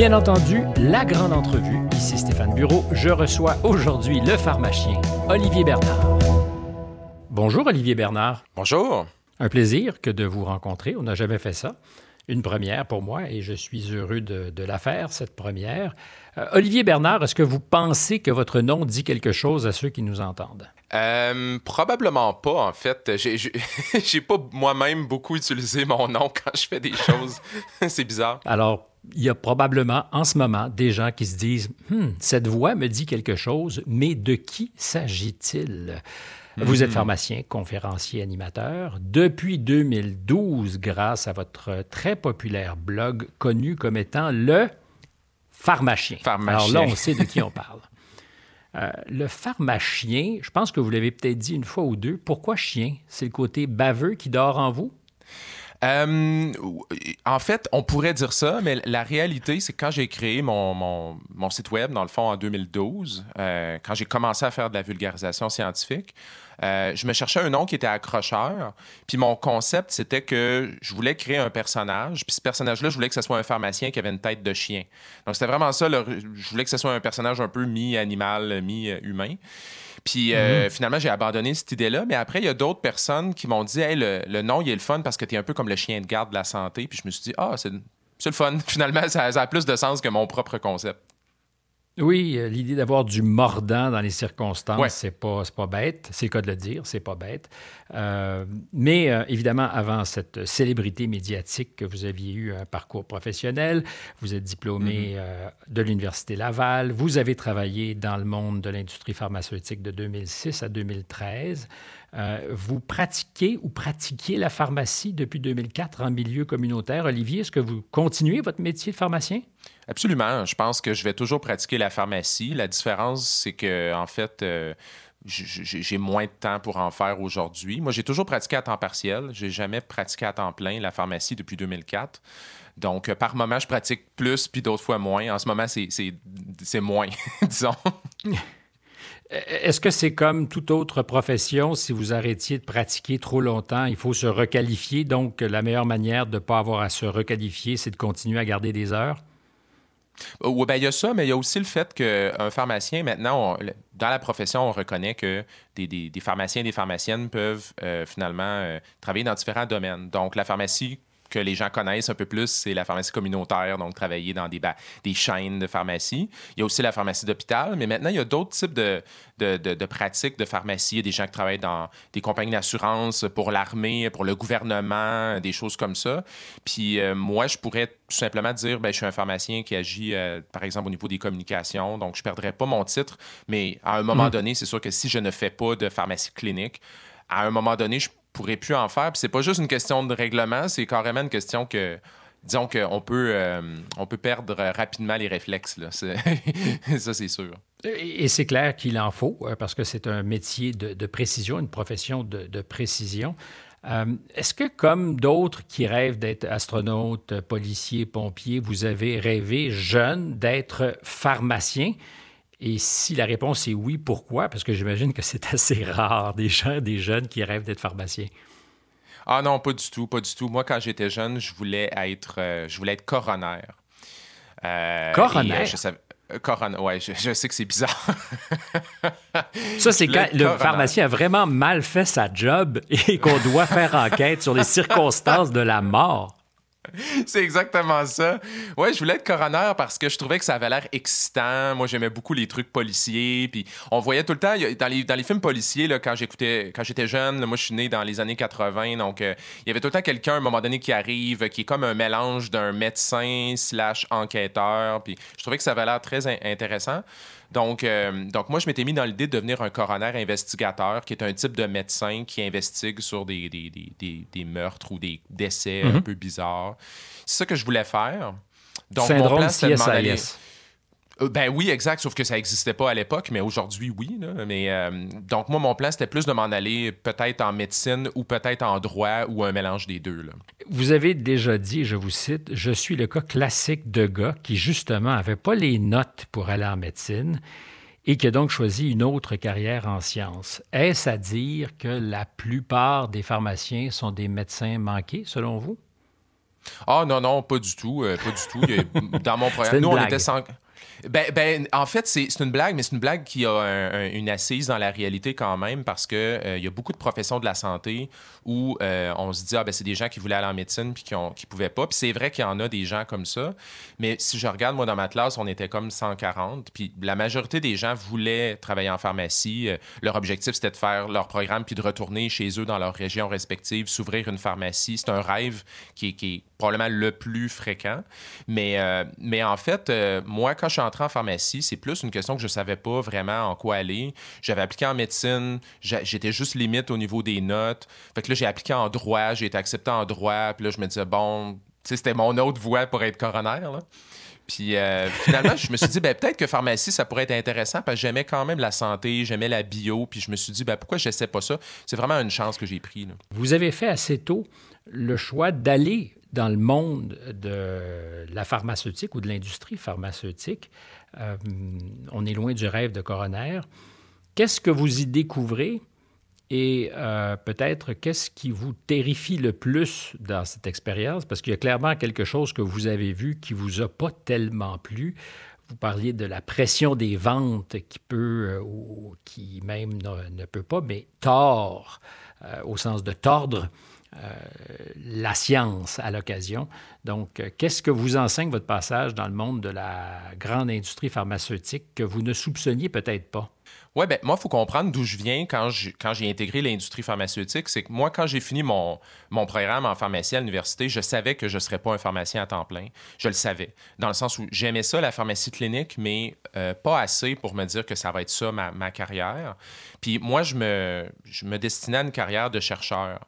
Bien entendu, la grande entrevue. Ici Stéphane Bureau. Je reçois aujourd'hui le pharmacien Olivier Bernard. Bonjour Olivier Bernard. Bonjour. Un plaisir que de vous rencontrer. On n'a jamais fait ça. Une première pour moi et je suis heureux de, la faire, cette première. Euh, Olivier Bernard, est-ce que vous pensez que votre nom dit quelque chose à ceux qui nous entendent? Euh, probablement pas, en fait. J'ai pas moi-même beaucoup utilisé mon nom quand je fais des choses. C'est bizarre. Alors, il y a probablement en ce moment des gens qui se disent hmm, Cette voix me dit quelque chose, mais de qui s'agit-il? Vous êtes hmm. pharmacien, conférencier, animateur. Depuis 2012, grâce à votre très populaire blog connu comme étant le pharmacien. pharmacien. Alors là, on sait de qui on parle. Euh, le pharmacien, je pense que vous l'avez peut-être dit une fois ou deux. Pourquoi chien? C'est le côté baveux qui dort en vous? Euh, en fait, on pourrait dire ça, mais la réalité, c'est que quand j'ai créé mon, mon, site web, dans le fond, en 2012, euh, quand j'ai commencé à faire de la vulgarisation scientifique, euh, je me cherchais un nom qui était accrocheur. Puis mon concept, c'était que je voulais créer un personnage. Puis ce personnage-là, je voulais que ce soit un pharmacien qui avait une tête de chien. Donc c'était vraiment ça. je voulais que ce soit un personnage un peu mi-animal, mi-humain. Puis euh, mhm. finalement, j'ai abandonné cette idée-là. Mais après, il y a d'autres personnes qui m'ont dit hey, le, nom, il est le fun parce que tu es un peu comme le chien de garde de la santé. Puis je me suis dit Ah, c'est le fun. Finalement, ça, a plus de sens que mon propre concept. Oui, euh, l'idée d'avoir du mordant dans les circonstances, c'est pas, pas bête. C'est le cas de le dire, c'est pas bête. Euh, mais euh, évidemment, avant cette célébrité médiatique que vous aviez eu un parcours professionnel, vous êtes diplômé mm-hmm. de l'Université Laval, vous avez travaillé dans le monde de l'industrie pharmaceutique de 2006 à 2013. Vous pratiquez ou pratiquiez la pharmacie depuis 2004 en milieu communautaire. Olivier, est-ce que vous continuez votre métier de pharmacien? Absolument. Je pense que je vais toujours pratiquer la pharmacie. La différence, c'est que, en fait, euh, j'ai moins de temps pour en faire aujourd'hui. Moi, j'ai toujours pratiqué à temps partiel. J'ai jamais pratiqué à temps plein la pharmacie depuis 2004. Donc, euh, par moment, je pratique plus, puis d'autres fois moins. En ce moment, c'est moins, disons. Est-ce que c'est comme toute autre profession, si vous arrêtiez de pratiquer trop longtemps, il faut se requalifier? Donc, la meilleure manière de ne pas avoir à se requalifier, c'est de continuer à garder des heures? Oui, ben, il y a ça, mais il y a aussi le fait qu'un pharmacien, maintenant, dans la profession, on reconnaît que des, des, pharmaciens et des pharmaciennes peuvent euh, finalement euh, travailler dans différents domaines. Donc, la pharmacie que les gens connaissent un peu plus, c'est la pharmacie communautaire, donc travailler dans des, des chaînes de pharmacie. Il y a aussi la pharmacie d'hôpital, mais maintenant, il y a d'autres types de, de, pratiques de pharmacie. Il y a des gens qui travaillent dans des compagnies d'assurance pour l'armée, pour le gouvernement, des choses comme ça. Puis euh, moi, je pourrais tout simplement dire, ben, je suis un pharmacien qui agit, euh, par exemple, au niveau des communications, donc je ne perdrai pas mon titre, mais à un moment mmh. donné, c'est sûr que si je ne fais pas de pharmacie clinique, à un moment donné, je pourrait plus en faire. Puis c'est pas juste une question de règlement, c'est carrément une question que disons qu'on peut, euh, on peut perdre rapidement les réflexes. Là. ça, c'est sûr. Et c'est clair qu'il en faut, euh, parce que c'est un métier de, précision, une profession de, précision. Euh, est-ce que, comme d'autres qui rêvent d'être astronautes, policiers, pompiers, vous avez rêvé jeune d'être pharmacien? Et si la réponse est oui, pourquoi? Parce que j'imagine que c'est assez rare des gens, des jeunes qui rêvent d'être pharmaciens. Ah non, pas du tout, pas du tout. Moi, quand j'étais jeune, je voulais être, euh, je voulais être coroner. Euh, coroner? Euh, je savais... Coroner, ouais, je, sais que c'est bizarre. Ça, c'est quand le pharmacien a vraiment mal fait sa job et qu'on doit faire enquête sur les circonstances de la mort. C'est exactement ça. Ouais, je voulais être coroner parce que je trouvais que ça avait l'air excitant. Moi, j'aimais beaucoup les trucs policiers. Puis on voyait tout le temps, dans les, dans les films policiers, là, quand j'écoutais, quand j'étais jeune, moi, je suis né dans les années 80. Donc, euh, il y avait tout le temps quelqu'un, à un moment donné, qui arrive, qui est comme un mélange d'un médecin slash enquêteur. Puis je trouvais que ça avait l'air très intéressant. Donc, euh, donc moi, je m'étais mis dans l'idée de devenir un coroner investigateur, qui est un type de médecin qui investigue sur des, des, des, des meurtres ou des décès un mhm. peu bizarres. C'est ça que je voulais faire. Donc, Syndrome mon plan, euh, ben oui, exact, sauf que ça n'existait pas à l'époque, mais aujourd'hui, oui. Mais, euh, donc, moi, mon plan, c'était plus de m'en aller peut-être en médecine ou peut-être en droit ou un mélange des deux. Vous avez déjà dit, je vous cite, je suis le cas classique de gars qui, justement, n'avait pas les notes pour aller en médecine et qui a donc choisi une autre carrière en sciences. Est-ce à dire que la plupart des pharmaciens sont des médecins manqués, selon vous? Ah non, non, pas du tout. pas du tout. Dans mon programme, nous, on était sans... Ben, ben, en fait, c'est une blague, mais c'est une blague qui a une assise dans la réalité quand même parce qu'il euh, y a beaucoup de professions de la santé où euh, on se dit, ah, ben, c'est des gens qui voulaient aller en médecine puis qui ne pouvaient pas. Puis c'est vrai qu'il y en a des gens comme ça. Mais si je regarde, moi, dans ma classe, on était comme 140. Puis la majorité des gens voulaient travailler en pharmacie. Euh, leur objectif, c'était de faire leur programme puis de retourner chez eux dans leur région respective, s'ouvrir une pharmacie. C'est un rêve qui qui est, probablement le plus fréquent. Mais, mais en fait, moi, quand je suis en pharmacie, c'est plus une question que je savais pas vraiment en quoi aller. J'avais appliqué en médecine, j'étais juste limite au niveau des notes. Fait que là, j'ai appliqué en droit, j'ai été accepté en droit, puis là, je me disais, bon, c'était mon autre voie pour être coroner. Puis euh, finalement, je me suis dit, ben, peut-être que pharmacie, ça pourrait être intéressant parce que j'aimais quand même la santé, j'aimais la bio. Puis je me suis dit, ben, pourquoi je sais pas ça? C'est vraiment une chance que j'ai pris. Vous avez fait assez tôt le choix d'aller dans le monde de la pharmaceutique ou de l'industrie pharmaceutique. Euh, on est loin du rêve de coroner. Qu'est-ce que vous y découvrez et euh, peut-être qu'est-ce qui vous terrifie le plus dans cette expérience? Parce qu'il y a clairement quelque chose que vous avez vu qui vous a pas tellement plu. Vous parliez de la pression des ventes qui peut, euh, ou qui même ne, peut pas, mais tord, au sens de tordre la science à l'occasion. Donc, euh, qu'est-ce que vous enseigne votre passage dans le monde de la grande industrie pharmaceutique que vous ne soupçonniez peut-être pas? Oui, ben moi, il faut comprendre d'où je viens quand j'ai quand intégré l'industrie pharmaceutique. C'est que moi, quand j'ai fini mon, mon programme en pharmacie à l'université, je savais que je ne serais pas un pharmacien à temps plein. Je le savais. Dans le sens où j'aimais ça, la pharmacie clinique, mais euh, pas assez pour me dire que ça va être ça, ma, ma carrière. Puis moi, je me, je me destinais à une carrière de chercheur.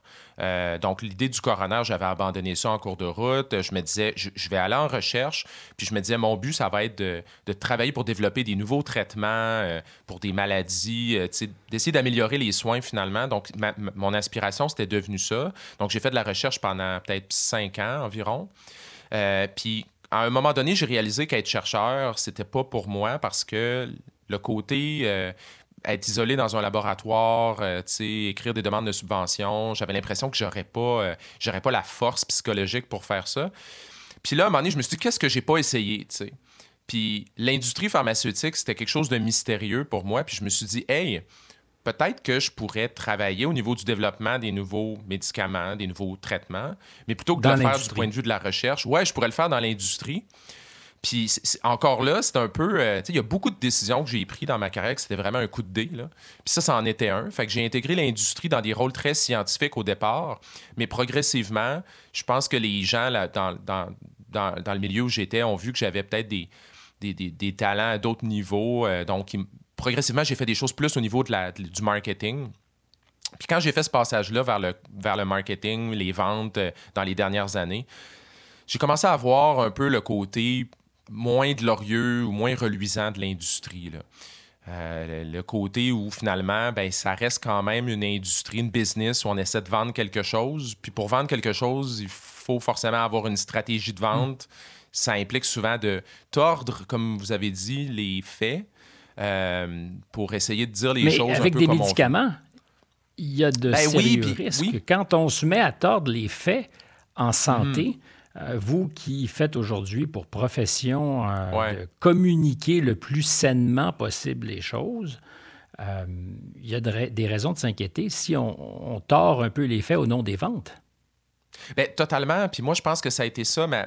Euh, donc, l'idée du coroner, j'avais abandonné ça en cours de route. Je me disais, je, vais aller en recherche. Puis je me disais, mon but, ça va être de, travailler pour développer des nouveaux traitements euh, pour des maladies, euh, d'essayer d'améliorer les soins finalement. Donc, mon aspiration, c'était devenu ça. Donc, j'ai fait de la recherche pendant peut-être cinq ans environ. puis, à un moment donné, j'ai réalisé qu'être chercheur, c'était pas pour moi parce que le côté être isolé dans un laboratoire, euh, écrire des demandes de subvention. J'avais l'impression que j'aurais pas, euh, pas la force psychologique pour faire ça. Puis là, à un moment donné, je me suis dit, qu'est-ce que j'ai pas essayé, Puis l'industrie pharmaceutique, c'était quelque chose de mystérieux pour moi. Puis je me suis dit, hey, peut-être que je pourrais travailler au niveau du développement des nouveaux médicaments, des nouveaux traitements, mais plutôt que de le faire du point de vue de la recherche, ouais, je pourrais le faire dans l'industrie. Puis encore là, c'est un peu. Euh, il y a beaucoup de décisions que j'ai prises dans ma carrière que c'était vraiment un coup de dé. Là. Puis ça, ça en était un. Fait que j'ai intégré l'industrie dans des rôles très scientifiques au départ, mais progressivement, je pense que les gens là, dans, dans, dans, le milieu où j'étais ont vu que j'avais peut-être des, des, talents à d'autres niveaux. Euh, donc, progressivement, j'ai fait des choses plus au niveau de la, du marketing. Puis quand j'ai fait ce passage-là vers le, vers le marketing, les ventes euh, dans les dernières années, j'ai commencé à voir un peu le côté moins glorieux ou moins reluisant de l'industrie. Euh, le côté où finalement, ben, ça reste quand même une industrie, une business où on essaie de vendre quelque chose. Puis pour vendre quelque chose, il faut forcément avoir une stratégie de vente. Ça implique souvent de tordre, comme vous avez dit, les faits euh, pour essayer de dire les choses avec un peu des médicaments, il y a de ben sérieux risques. Quand on se met à tordre les faits en santé, mhm. Euh, vous qui faites aujourd'hui pour profession euh, de communiquer le plus sainement possible les choses, il y a des raisons de s'inquiéter si on, tord un peu les faits au nom des ventes. Bien, totalement. Puis moi, je pense que ça a été ça, ma,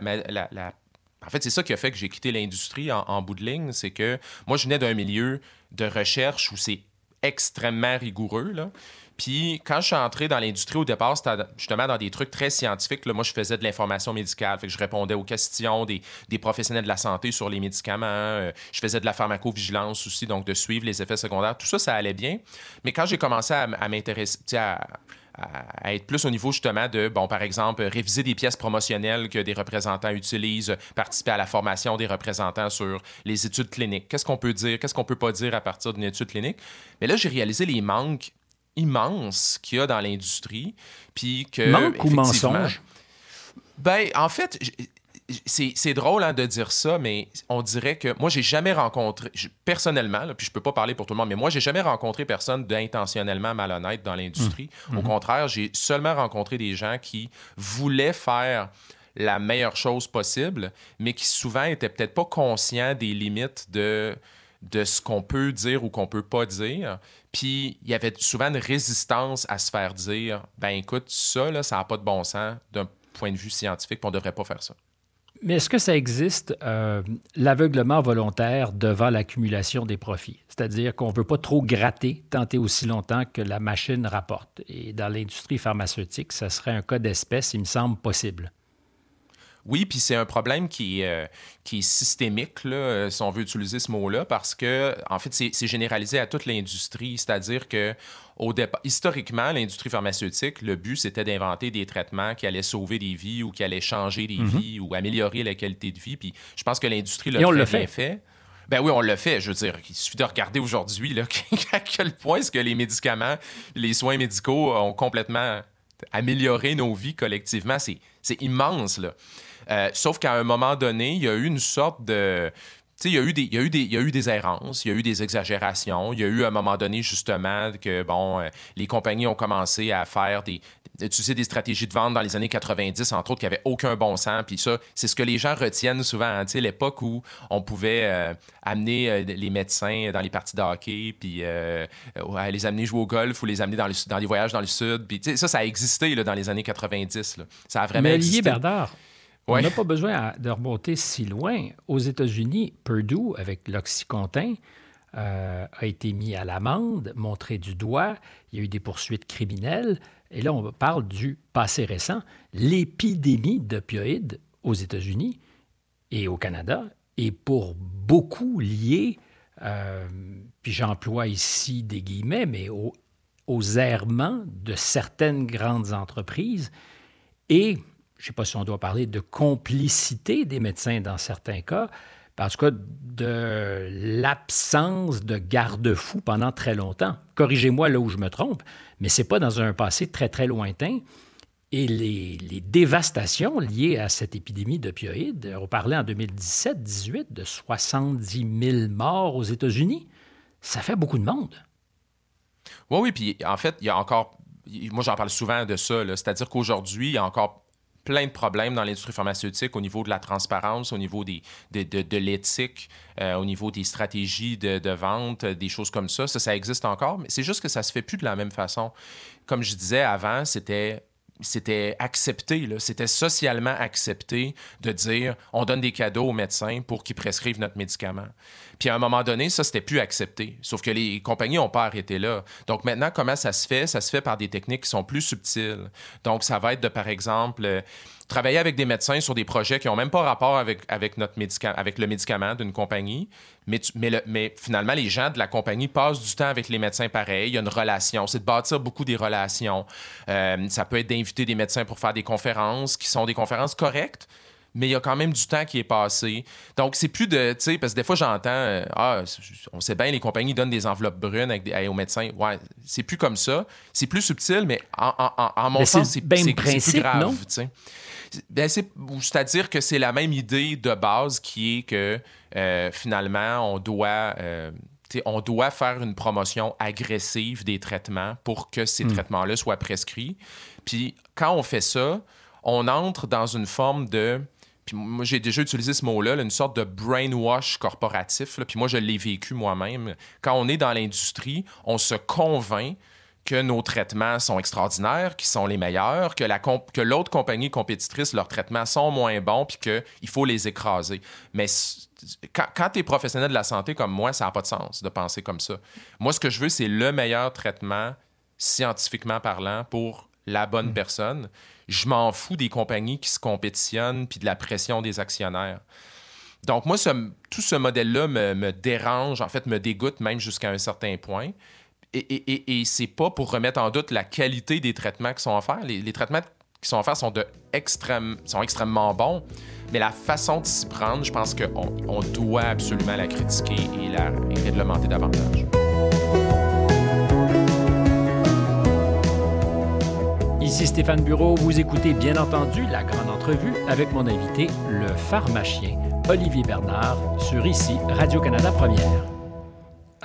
En fait, c'est ça qui a fait que j'ai quitté l'industrie en, en, bout de ligne. C'est que moi, je venais d'un milieu de recherche où c'est extrêmement rigoureux. Là. Puis quand je suis entré dans l'industrie au départ, c'était justement dans des trucs très scientifiques. Là, moi, je faisais de l'information médicale. Je répondais aux questions des, professionnels de la santé sur les médicaments. Euh, je faisais de la pharmacovigilance aussi, donc de suivre les effets secondaires. Tout ça, ça allait bien. Mais quand j'ai commencé à, m'intéresser, à, à être plus au niveau justement de, bon, par exemple, réviser des pièces promotionnelles que des représentants utilisent, participer à la formation des représentants sur les études cliniques. Qu'est-ce qu'on peut dire, qu'est-ce qu'on peut pas dire à partir d'une étude clinique? Mais là, j'ai réalisé les manques immense qu'il y a dans l'industrie. Puis que. Manque ou mensonge? Ben, en fait, c'est drôle hein, de dire ça, mais on dirait que moi, j'ai jamais rencontré, personnellement, puis je peux pas parler pour tout le monde, mais moi, j'ai jamais rencontré personne d'intentionnellement malhonnête dans l'industrie. Mmh. Au mmh. contraire, j'ai seulement rencontré des gens qui voulaient faire la meilleure chose possible, mais qui souvent n'étaient peut-être pas conscients des limites de, de ce qu'on peut dire ou qu'on peut pas dire. Puis il y avait souvent une résistance à se faire dire ben écoute, ça, là, ça n'a pas de bon sens d'un point de vue scientifique, puis on ne devrait pas faire ça. Mais est-ce que ça existe, euh, l'aveuglement volontaire devant l'accumulation des profits? C'est-à-dire qu'on ne veut pas trop gratter, tenter aussi longtemps que la machine rapporte. Et dans l'industrie pharmaceutique, ça serait un cas d'espèce, il me semble, possible. Oui, puis c'est un problème qui, euh, qui est systémique, là, euh, si on veut utiliser ce mot-là, parce que, en fait, c'est généralisé à toute l'industrie. C'est-à-dire que, au départ, historiquement, l'industrie pharmaceutique, le but, c'était d'inventer des traitements qui allaient sauver des vies ou qui allaient changer des mhm. vies ou améliorer la qualité de vie. Puis je pense que l'industrie l'a très bien fait. Ben oui, on le fait. Je veux dire, il suffit de regarder aujourd'hui à quel point est-ce que les médicaments, les soins médicaux ont complètement amélioré nos vies collectivement. C'est immense, là. Euh, sauf qu'à un moment donné, il y a eu une sorte de il y, a eu des, y a eu des, il y a eu des errances, il y a eu des exagérations. Il y a eu à un moment donné, justement, que bon, euh, les compagnies ont commencé à faire des, utiliser des stratégies de vente dans les années 90, entre autres, qui n'avaient aucun bon sens. Puis ça, c'est ce que les gens retiennent souvent. Hein, sais, l'époque où on pouvait euh, amener les médecins dans les parties de hockey, puis les amener jouer au golf ou les amener dans, dans les voyages dans le sud. Puis ça, ça a existé là, dans les années 90. Là. Ça a vraiment Mais existé. Bernard, on n'a pas besoin de remonter si loin. Aux États-Unis, Purdue, avec l'Oxycontin, euh, a été mis à l'amende, montré du doigt. Il y a eu des poursuites criminelles. Et là, on parle du passé récent. L'épidémie d'opioïdes aux États-Unis et au Canada est pour beaucoup liée, euh, puis j'emploie ici des guillemets, mais aux, aux errements de certaines grandes entreprises et je ne sais pas si on doit parler de complicité des médecins dans certains cas, parce que de l'absence de garde-fous pendant très longtemps. Corrigez-moi là où je me trompe, mais ce n'est pas dans un passé très, très lointain. Et les, les dévastations liées à cette épidémie d'opioïdes, on parlait en 2017-18 de 70 000 morts aux États-Unis. Ça fait beaucoup de monde. Oui, oui, puis en fait, il y a encore moi j'en parle souvent de ça, c'est-à-dire qu'aujourd'hui, il y a encore plein de problèmes dans l'industrie pharmaceutique au niveau de la transparence, au niveau des, de, l'éthique, euh, au niveau des stratégies de, de, vente, des choses comme ça. Ça, ça existe encore, mais c'est juste que ça se fait plus de la même façon. Comme je disais avant, c'était c'était accepté, c'était socialement accepté de dire on donne des cadeaux aux médecins pour qu'ils prescrivent notre médicament. Puis à un moment donné, ça, c'était plus accepté. Sauf que les compagnies n'ont pas arrêté là. Donc maintenant, comment ça se fait? Ça se fait par des techniques qui sont plus subtiles. Donc ça va être de, par exemple, euh, travailler avec des médecins sur des projets qui n'ont même pas rapport avec, avec, notre avec le médicament d'une compagnie, mais, mais, mais, finalement, les gens de la compagnie passent du temps avec les médecins pareil. Il y a une relation. C'est de bâtir beaucoup des relations. Euh, ça peut être d'inviter des médecins pour faire des conférences qui sont des conférences correctes, mais il y a quand même du temps qui est passé. Donc, c'est plus de, tu sais, parce que des fois, j'entends, euh, ah, on sait bien, les compagnies donnent des enveloppes brunes avec aux médecins. Ouais, c'est plus comme ça. C'est plus subtil, mais en, en, en mon sens, c'est plus grave, c'est-à-dire que c'est la même idée de base qui est que euh, finalement, on doit, euh, on doit faire une promotion agressive des traitements pour que ces hmm. traitements-là soient prescrits. Puis quand on fait ça, on entre dans une forme de puis moi, j'ai déjà utilisé ce mot-là, une sorte de brainwash corporatif. puis moi, je l'ai vécu moi-même. Quand on est dans l'industrie, on se convainc que nos traitements sont extraordinaires, qu'ils sont les meilleurs, que, la que l'autre compagnie compétitrice, leurs traitements sont moins bons, puis qu'il faut les écraser. Mais quand, quand tu es professionnel de la santé comme moi, ça n'a pas de sens de penser comme ça. Moi, ce que je veux, c'est le meilleur traitement, scientifiquement parlant, pour la bonne mm. personne je m'en fous des compagnies qui se compétitionnent puis de la pression des actionnaires. Donc, moi, tout ce modèle-là me, dérange, en fait, me dégoûte même jusqu'à un certain point. Et, et, et, c'est pas pour remettre en doute la qualité des traitements qui sont offerts. Les, traitements qui sont offerts sont, de extrême, sont extrêmement bons, mais la façon de s'y prendre, je pense qu'on on doit absolument la critiquer et la et réglementer davantage. Ici Stéphane Bureau, vous écoutez bien entendu la grande entrevue avec mon invité, le pharmacien Olivier Bernard, sur ici Radio-Canada Première.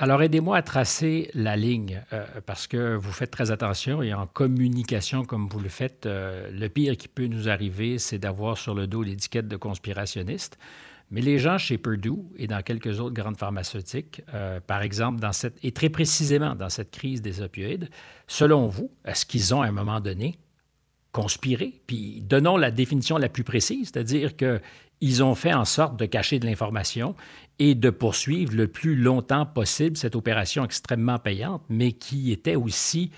Alors, aidez-moi à tracer la ligne, euh, parce que vous faites très attention et en communication comme vous le faites, euh, le pire qui peut nous arriver, c'est d'avoir sur le dos l'étiquette de conspirationniste. Mais les gens chez Purdue et dans quelques autres grandes pharmaceutiques, euh, par exemple, dans cette, et très précisément dans cette crise des opioïdes, selon vous, est-ce qu'ils ont à un moment donné conspiré? Puis donnons la définition la plus précise, c'est-à-dire qu'ils ont fait en sorte de cacher de l'information et de poursuivre le plus longtemps possible cette opération extrêmement payante, mais qui était aussi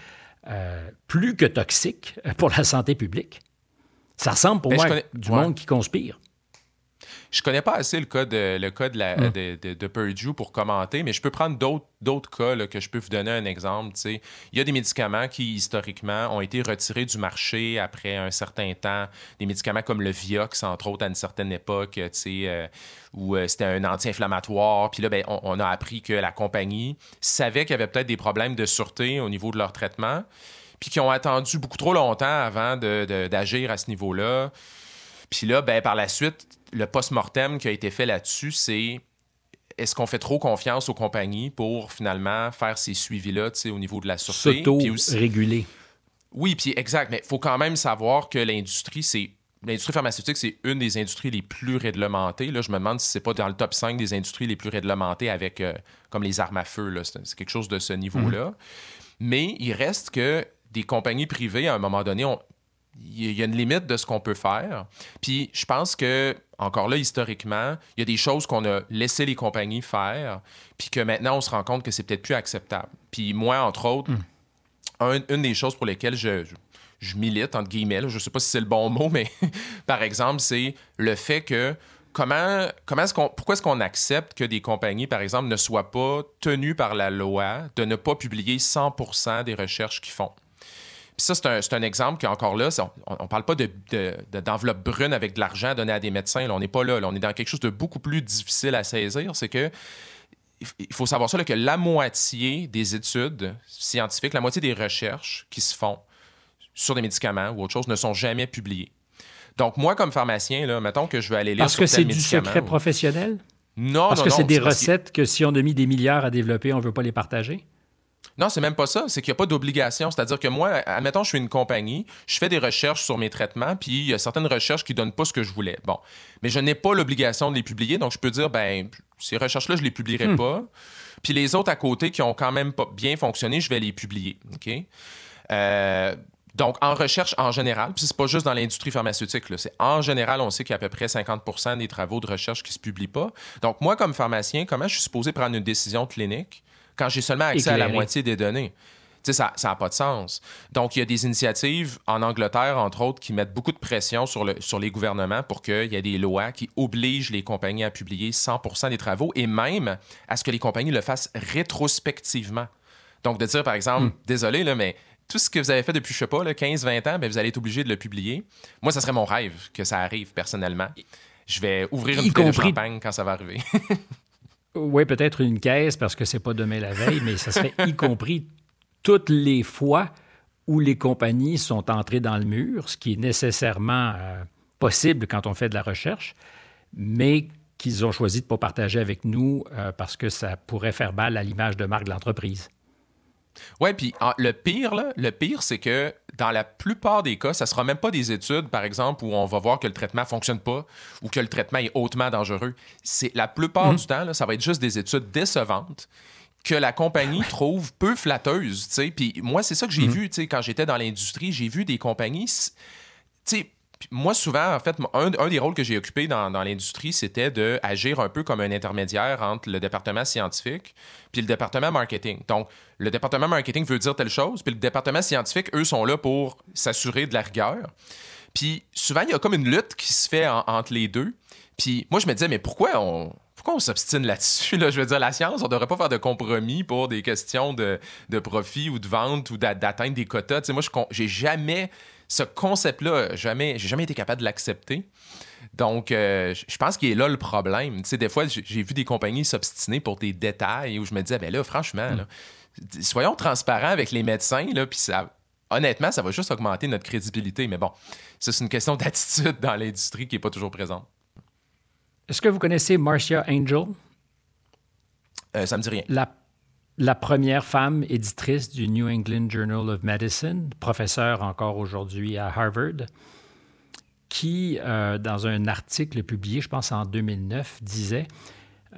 euh, plus que toxique pour la santé publique. Ça ressemble pour moi à du monde qui conspire. Je connais pas assez le cas de, le cas de, la, hmm. de, de, Purdue pour commenter, mais je peux prendre d'autres cas que je peux vous donner un exemple. Il y a des médicaments qui, historiquement, ont été retirés du marché après un certain temps. Des médicaments comme le Vioxx, entre autres, à une certaine époque, euh, où euh, c'était un anti-inflammatoire. Puis là, ben, on, a appris que la compagnie savait qu'il y avait peut-être des problèmes de sûreté au niveau de leur traitement, puis qui ont attendu beaucoup trop longtemps avant d'agir à ce niveau-là. Puis là, ben, par la suite, le post-mortem qui a été fait là-dessus, c'est est-ce qu'on fait trop confiance aux compagnies pour finalement faire ces suivis-là au niveau de la sûreté? S'auto-réguler. Oui, puis exact, mais il faut quand même savoir que l'industrie, c'est. L'industrie pharmaceutique, c'est une des industries les plus réglementées. Là, je me demande si c'est pas dans le top 5 des industries les plus réglementées avec euh, comme les armes à feu. C'est quelque chose de ce niveau-là. Mhm. Mais il reste que des compagnies privées, à un moment donné, ont, il y a une limite de ce qu'on peut faire. Puis je pense que, encore là, historiquement, il y a des choses qu'on a laissé les compagnies faire, puis que maintenant, on se rend compte que c'est peut-être plus acceptable. Puis moi, entre autres, hmm. une des choses pour lesquelles je, je, milite, entre guillemets, je ne sais pas si c'est le bon mot, mais par exemple, c'est le fait que comment, comment est-ce qu'on, pourquoi est-ce qu'on accepte que des compagnies, par exemple, ne soient pas tenues par la loi de ne pas publier 100% des recherches qu'ils font? Puis ça, c'est un, exemple qui, encore là, on ne parle pas d'enveloppe de, brune avec de l'argent à donner à des médecins. on n'est pas là, On est dans quelque chose de beaucoup plus difficile à saisir. C'est que il faut savoir ça, que la moitié des études scientifiques, la moitié des recherches qui se font sur des médicaments ou autre chose ne sont jamais publiées. Donc, moi, comme pharmacien, là, mettons que je veux aller lire Parce que c'est du secret professionnel? Non, Parce que c'est des recettes que si on a mis des milliards à développer, on ne veut pas les partager? Non, c'est même pas ça. C'est qu'il n'y a pas d'obligation. C'est-à-dire que moi, admettons, je suis une compagnie, je fais des recherches sur mes traitements, puis il y a certaines recherches qui ne donnent pas ce que je voulais. Bon. Mais je n'ai pas l'obligation de les publier, donc je peux dire, ben, ces recherches-là, je ne les publierai hmm. pas. Puis les autres à côté qui ont quand même pas bien fonctionné, je vais les publier. OK? Euh, donc, en recherche en général, puis c'est pas juste dans l'industrie pharmaceutique, c'est en général, on sait qu'il y a à peu près 50% des travaux de recherche qui se publient pas. Donc, moi, comme pharmacien, comment je suis supposé prendre une décision clinique? Quand j'ai seulement accès à la moitié des données. ça n'a pas de sens. Donc, il y a des initiatives en Angleterre, entre autres, qui mettent beaucoup de pression sur, le, sur les gouvernements pour qu'il y ait des lois qui obligent les compagnies à publier 100 des travaux et même à ce que les compagnies le fassent rétrospectivement. Donc, de dire, par exemple, hmm. désolé, là, mais tout ce que vous avez fait depuis, je sais pas, 15-20 ans, ben, vous allez être obligé de le publier. Moi, ça serait mon rêve que ça arrive personnellement. Je vais ouvrir une bouteille de champagne quand ça va arriver. Oui, peut-être une caisse parce que c'est pas demain la veille, mais ça serait y compris toutes les fois où les compagnies sont entrées dans le mur, ce qui est nécessairement euh, possible quand on fait de la recherche, mais qu'ils ont choisi de ne pas partager avec nous euh, parce que ça pourrait faire mal à l'image de marque de l'entreprise. Oui, puis le pire, là, le pire, c'est que dans la plupart des cas, ça ne sera même pas des études, par exemple, où on va voir que le traitement ne fonctionne pas ou que le traitement est hautement dangereux. C'est la plupart mhm. du temps, là, ça va être juste des études décevantes que la compagnie trouve peu flatteuses. Puis moi, c'est ça que j'ai mhm. vu quand j'étais dans l'industrie. J'ai vu des compagnies. sais moi, souvent, en fait, un, des rôles que j'ai occupé dans, l'industrie, c'était d'agir un peu comme un intermédiaire entre le département scientifique puis le département marketing. Donc, le département marketing veut dire telle chose, puis le département scientifique, eux, sont là pour s'assurer de la rigueur. Puis souvent, il y a comme une lutte qui se fait entre les deux. Puis moi, je me disais, mais pourquoi on, pourquoi on s'obstine là-dessus? Je veux dire, la science, on ne devrait pas faire de compromis pour des questions de, profit ou de vente ou d'atteindre des quotas. Tu sais, moi, je n'ai jamais ce concept-là, jamais, j'ai jamais été capable de l'accepter. Donc, euh, je pense qu'il est là le problème. Tu sais, des fois, j'ai vu des compagnies s'obstiner pour des détails où je me disais, ben là, franchement, soyons transparents avec les médecins, là, puis ça, honnêtement, ça va juste augmenter notre crédibilité. Mais bon, ça, c'est une question d'attitude dans l'industrie qui n'est pas toujours présente. Est-ce que vous connaissez Marcia Angel? Euh, ça me dit rien. La la première femme éditrice du New England Journal of Medicine, professeure encore aujourd'hui à Harvard, qui, euh, dans un article publié, je pense en 2009, disait,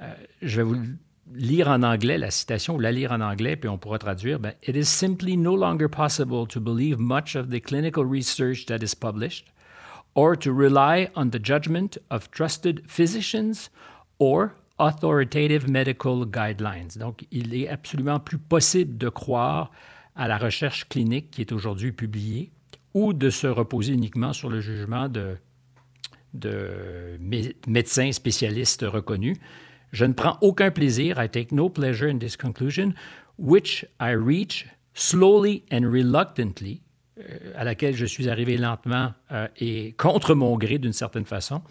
euh, je vais vous lire en anglais la citation ou la lire en anglais, puis on pourra traduire, ben, It is simply no longer possible to believe much of the clinical research that is published or to rely on the judgment of trusted physicians or authoritative medical guidelines. Donc, il est absolument plus possible de croire à la recherche clinique qui est aujourd'hui publiée ou de se reposer uniquement sur le jugement de, de médecins spécialistes reconnus. Je ne prends aucun plaisir, I take no pleasure in this conclusion, which I reach slowly and reluctantly, euh, à laquelle je suis arrivé lentement euh, et contre mon gré d'une certaine façon,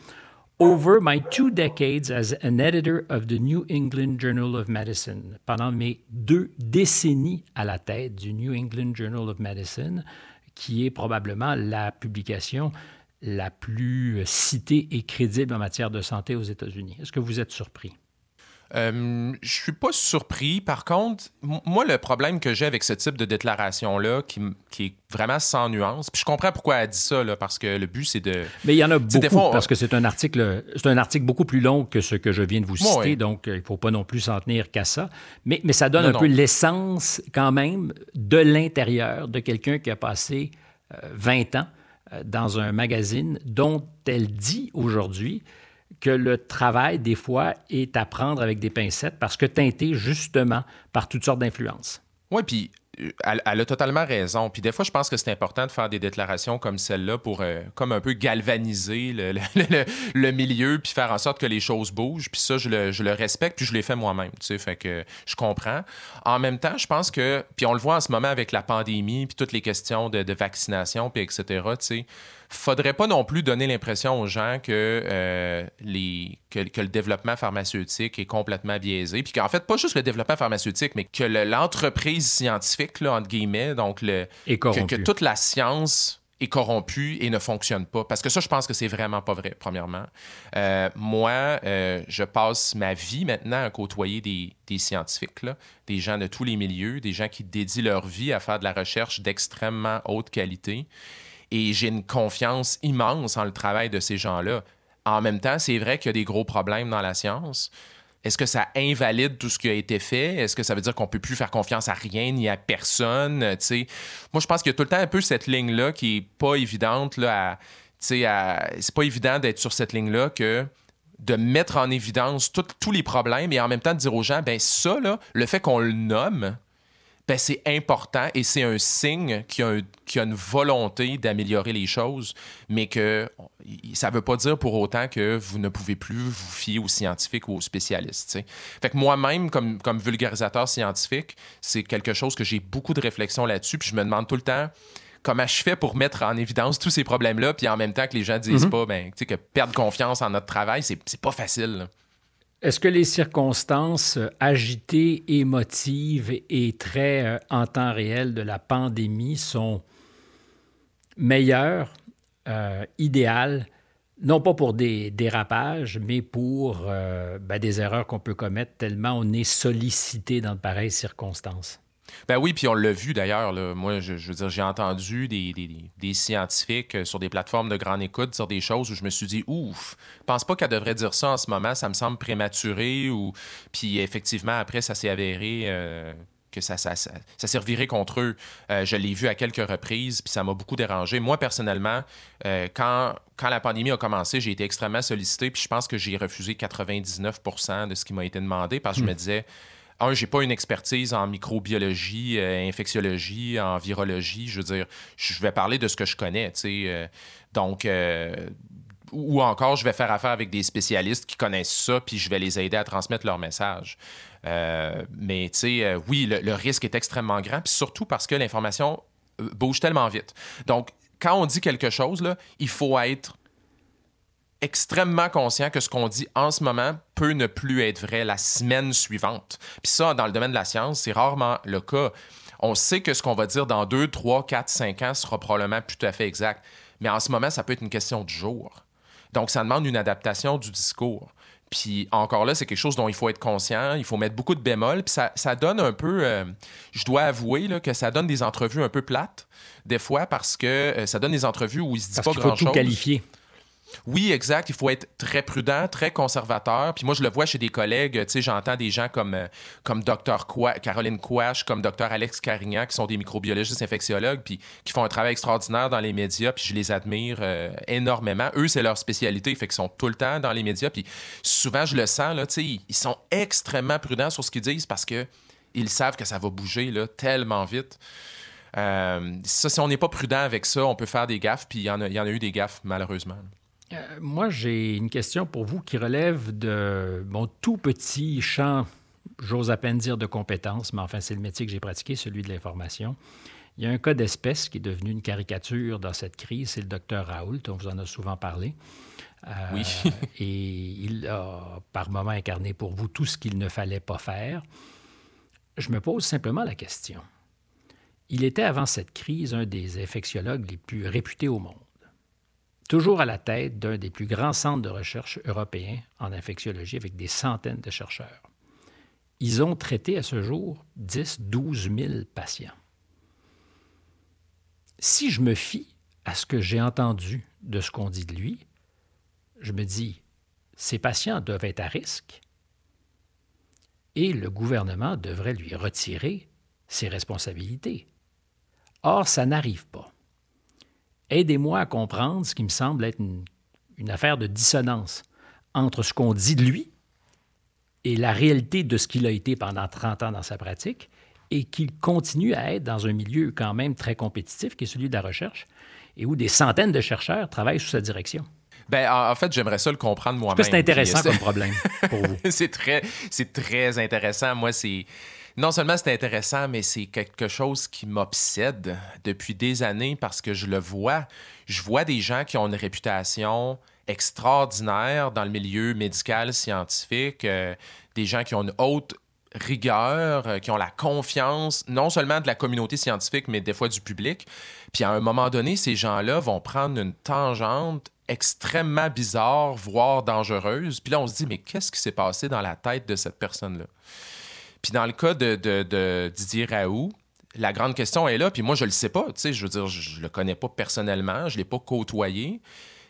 over my two decades as an editor of the New England Journal of Medicine, pendant mes deux décennies à la tête du New England Journal of Medicine, qui est probablement la publication la plus citée et crédible en matière de santé aux États-Unis. Est-ce que vous êtes surpris? Euh, je suis pas surpris. Par contre, moi, le problème que j'ai avec ce type de déclaration-là, qui, qui, est vraiment sans nuance, puis je comprends pourquoi elle dit ça, là, parce que le but, c'est de... Mais il y en a beaucoup, parce que c'est un article c'est un article beaucoup plus long que ce que je viens de vous citer, donc euh, il faut pas non plus s'en tenir qu'à ça. Mais, mais ça donne un peu l'essence, quand même, de l'intérieur de quelqu'un qui a passé 20 euh, ans euh, dans un magazine dont elle dit aujourd'hui que le travail, des fois, est à prendre avec des pincettes parce que teinté justement par toutes sortes d'influences. Oui, puis euh, elle, a totalement raison. Puis des fois, je pense que c'est important de faire des déclarations comme celle-là pour euh, comme un peu galvaniser le, milieu puis faire en sorte que les choses bougent. Puis ça, je le, respecte puis je l'ai fait moi-même. Tu sais, fait que je comprends. En même temps, je pense que puis on le voit en ce moment avec la pandémie puis toutes les questions de, de vaccination puis etc. Tu sais, faudrait pas non plus donner l'impression aux gens que, euh, les, que, le développement pharmaceutique est complètement biaisé. Puis qu'en fait, pas juste le développement pharmaceutique, mais que l'entreprise scientifique, là, entre guillemets, donc le, que, toute la science est corrompue et ne fonctionne pas. Parce que ça, je pense que c'est vraiment pas vrai, premièrement. Euh, moi, euh, je passe ma vie maintenant à côtoyer des, des scientifiques, là, des gens de tous les milieux, des gens qui dédient leur vie à faire de la recherche d'extrêmement haute qualité et j'ai une confiance immense en le travail de ces gens-là. En même temps, c'est vrai qu'il y a des gros problèmes dans la science. Est-ce que ça invalide tout ce qui a été fait? Est-ce que ça veut dire qu'on peut plus faire confiance à rien ni à personne? Moi, je pense qu'il y a tout le temps un peu cette ligne-là qui est pas évidente. Là, à, c'est pas évident d'être sur cette ligne-là que de mettre en évidence tous les problèmes et en même temps de dire aux gens, ben ça, le fait qu'on le nomme, ben, c'est important et c'est un signe qu'il y, a une volonté d'améliorer les choses, mais que ça ne veut pas dire pour autant que vous ne pouvez plus vous fier aux scientifiques ou aux spécialistes. Fait que moi-même, comme, comme vulgarisateur scientifique, c'est quelque chose que j'ai beaucoup de réflexion là-dessus, puis je me demande tout le temps comment je fais pour mettre en évidence tous ces problèmes-là, puis en même temps que les gens disent mm-hmm. pas ben, que perdre confiance en notre travail, c'est pas facile. Est-ce que les circonstances agitées, émotives et très euh, en temps réel de la pandémie sont meilleures, euh, idéales, non pas pour des dérapages, mais pour euh, ben, des erreurs qu'on peut commettre tellement on est sollicité dans de pareilles circonstances? Ben oui, puis on l'a vu d'ailleurs. Moi, je, veux dire, j'ai entendu des, des, scientifiques euh, sur des plateformes de grande écoute dire des choses où je me suis dit, ouf, je pense pas qu'elle devrait dire ça en ce moment, ça me semble prématuré. Ou... Puis effectivement, après, ça s'est avéré. Euh, que ça, ça, ça, servirait contre eux. Euh, je l'ai vu à quelques reprises, puis ça m'a beaucoup dérangé. Moi, personnellement, quand, quand la pandémie a commencé, j'ai été extrêmement sollicité, puis je pense que j'ai refusé 99% de ce qui m'a été demandé parce que je me hmm. disais, un, j'ai pas une expertise en microbiologie, euh, infectiologie, en virologie. Je veux dire, je vais parler de ce que je connais, tu sais. Euh, donc, euh, ou encore, je vais faire affaire avec des spécialistes qui connaissent ça, puis je vais les aider à transmettre leur message. mais, tu sais, oui, le, risque est extrêmement grand, puis surtout parce que l'information bouge tellement vite. Donc, quand on dit quelque chose, là, il faut être extrêmement conscient que ce qu'on dit en ce moment peut ne plus être vrai la semaine suivante. Puis ça, dans le domaine de la science, c'est rarement le cas. On sait que ce qu'on va dire dans 2, 3, 4, 5 ans sera probablement tout à fait exact. Mais en ce moment, ça peut être une question de jour. Donc, ça demande une adaptation du discours. Puis encore là, c'est quelque chose dont il faut être conscient, il faut mettre beaucoup de bémols. Puis ça, ça donne un peu, euh, je dois avouer là, que ça donne des entrevues un peu plates, des fois, parce que euh, ça donne des entrevues où il se dit pas grand-chose. Il faut tout qualifier. Oui, exact. Il faut être très prudent, très conservateur. Puis moi, je le vois chez des collègues. Tu sais, j'entends des gens comme, euh, comme Dr. Caroline Quash, comme Dr. Alex Carignan, qui sont des microbiologistes infectiologues, puis qui font un travail extraordinaire dans les médias. Puis je les admire euh, énormément. Eux, c'est leur spécialité. Fait qu'ils sont tout le temps dans les médias. Puis souvent, je le sens, là, tu sais, ils sont extrêmement prudents sur ce qu'ils disent parce que ils savent que ça va bouger là, tellement vite. Euh, si on n'est pas prudent avec ça, on peut faire des gaffes, puis il y en a eu des gaffes, malheureusement. Euh, moi, j'ai une question pour vous qui relève de mon tout petit champ, j'ose à peine dire de compétences, mais enfin, c'est le métier que j'ai pratiqué, celui de l'information. Il y a un cas d'espèce qui est devenu une caricature dans cette crise, c'est le docteur Raoult, on vous en a souvent parlé. Euh, oui. et il a par moments incarné pour vous tout ce qu'il ne fallait pas faire. Je me pose simplement la question. Il était avant cette crise un des infectiologues les plus réputés au monde toujours à la tête d'un des plus grands centres de recherche européens en infectiologie avec des centaines de chercheurs. Ils ont traité à ce jour 10, 12 000 patients. Si je me fie à ce que j'ai entendu de ce qu'on dit de lui, je me dis, ces patients doivent être à risque et le gouvernement devrait lui retirer ses responsabilités. Or, ça n'arrive pas. Aidez-moi à comprendre ce qui me semble être une, affaire de dissonance entre ce qu'on dit de lui et la réalité de ce qu'il a été pendant 30 ans dans sa pratique et qu'il continue à être dans un milieu quand même très compétitif qui est celui de la recherche et où des centaines de chercheurs travaillent sous sa direction. Ben, en fait, j'aimerais ça le comprendre moi-même. C'est intéressant comme problème pour vous. c'est très, très intéressant. Moi, c'est non seulement c'est intéressant, mais c'est quelque chose qui m'obsède depuis des années parce que je le vois. Je vois des gens qui ont une réputation extraordinaire dans le milieu médical, scientifique, euh, des gens qui ont une haute rigueur, euh, qui ont la confiance non seulement de la communauté scientifique, mais des fois du public. Puis à un moment donné, ces gens-là vont prendre une tangente extrêmement bizarre, voire dangereuse. Puis là, on se dit, mais qu'est-ce qui s'est passé dans la tête de cette personne-là? Puis dans le cas de, Didier Raoult, la grande question est là, puis moi, je le sais pas, tu sais, je veux dire, je, le connais pas personnellement, je l'ai pas côtoyé,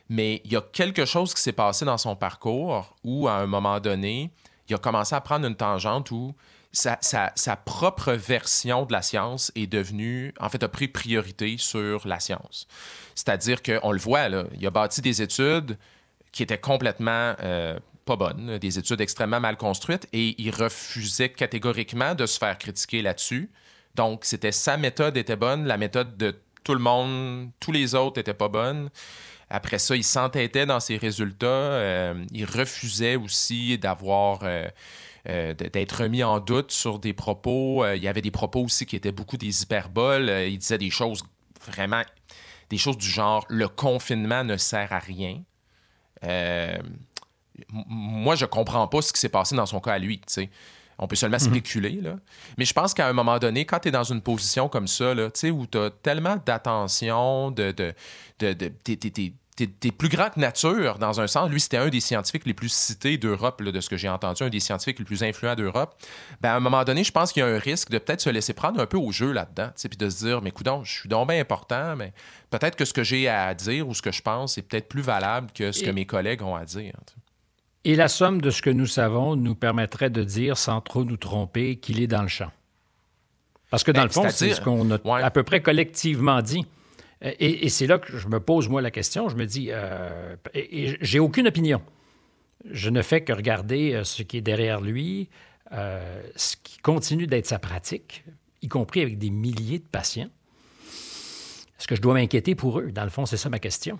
mais il y a quelque chose qui s'est passé dans son parcours où, à un moment donné, il a commencé à prendre une tangente où sa, sa propre version de la science est devenue, en fait, a pris priorité sur la science. C'est-à-dire qu'on le voit, là, il a bâti des études qui étaient complètement euh, pas bonnes, des études extrêmement mal construites, et il refusait catégoriquement de se faire critiquer là-dessus. Donc, c'était sa méthode était bonne, la méthode de tout le monde, tous les autres n'étaient pas bonnes. Après ça, il s'entêtait dans ses résultats. Euh, il refusait aussi d'avoir euh, euh, d'être remis en doute sur des propos. il y avait des propos aussi qui étaient beaucoup des hyperboles. il disait des choses vraiment, des choses du genre le confinement ne sert à rien moi, je comprends pas ce qui s'est passé dans son cas à lui. On peut seulement mhm. spéculer. Là. Mais je pense qu'à un moment donné, quand tu es dans une position comme ça, là, où tu as tellement d'attention, de, de, de, t'es plus grand que nature, dans un sens. Lui, c'était un des scientifiques les plus cités d'Europe, de ce que j'ai entendu, un des scientifiques les plus influents d'Europe. Ben, à un moment donné, je pense qu'il y a un risque de peut-être se laisser prendre un peu au jeu là-dedans, puis de se dire, mais écoute, je suis donc bien important, mais peut-être que ce que j'ai à dire ou ce que je pense est peut-être plus valable que ce que mes collègues ont à dire. Et la somme de ce que nous savons nous permettrait de dire, sans trop nous tromper, qu'il est dans le champ. Parce que dans ben, le fond, c'est ce qu'on a à peu près collectivement dit. Et, c'est là que je me pose, moi, la question. Je me dis, euh, et, j'ai aucune opinion. Je ne fais que regarder euh, ce qui est derrière lui, euh, ce qui continue d'être sa pratique, y compris avec des milliers de patients. Est-ce que je dois m'inquiéter pour eux? Dans le fond, c'est ça ma question.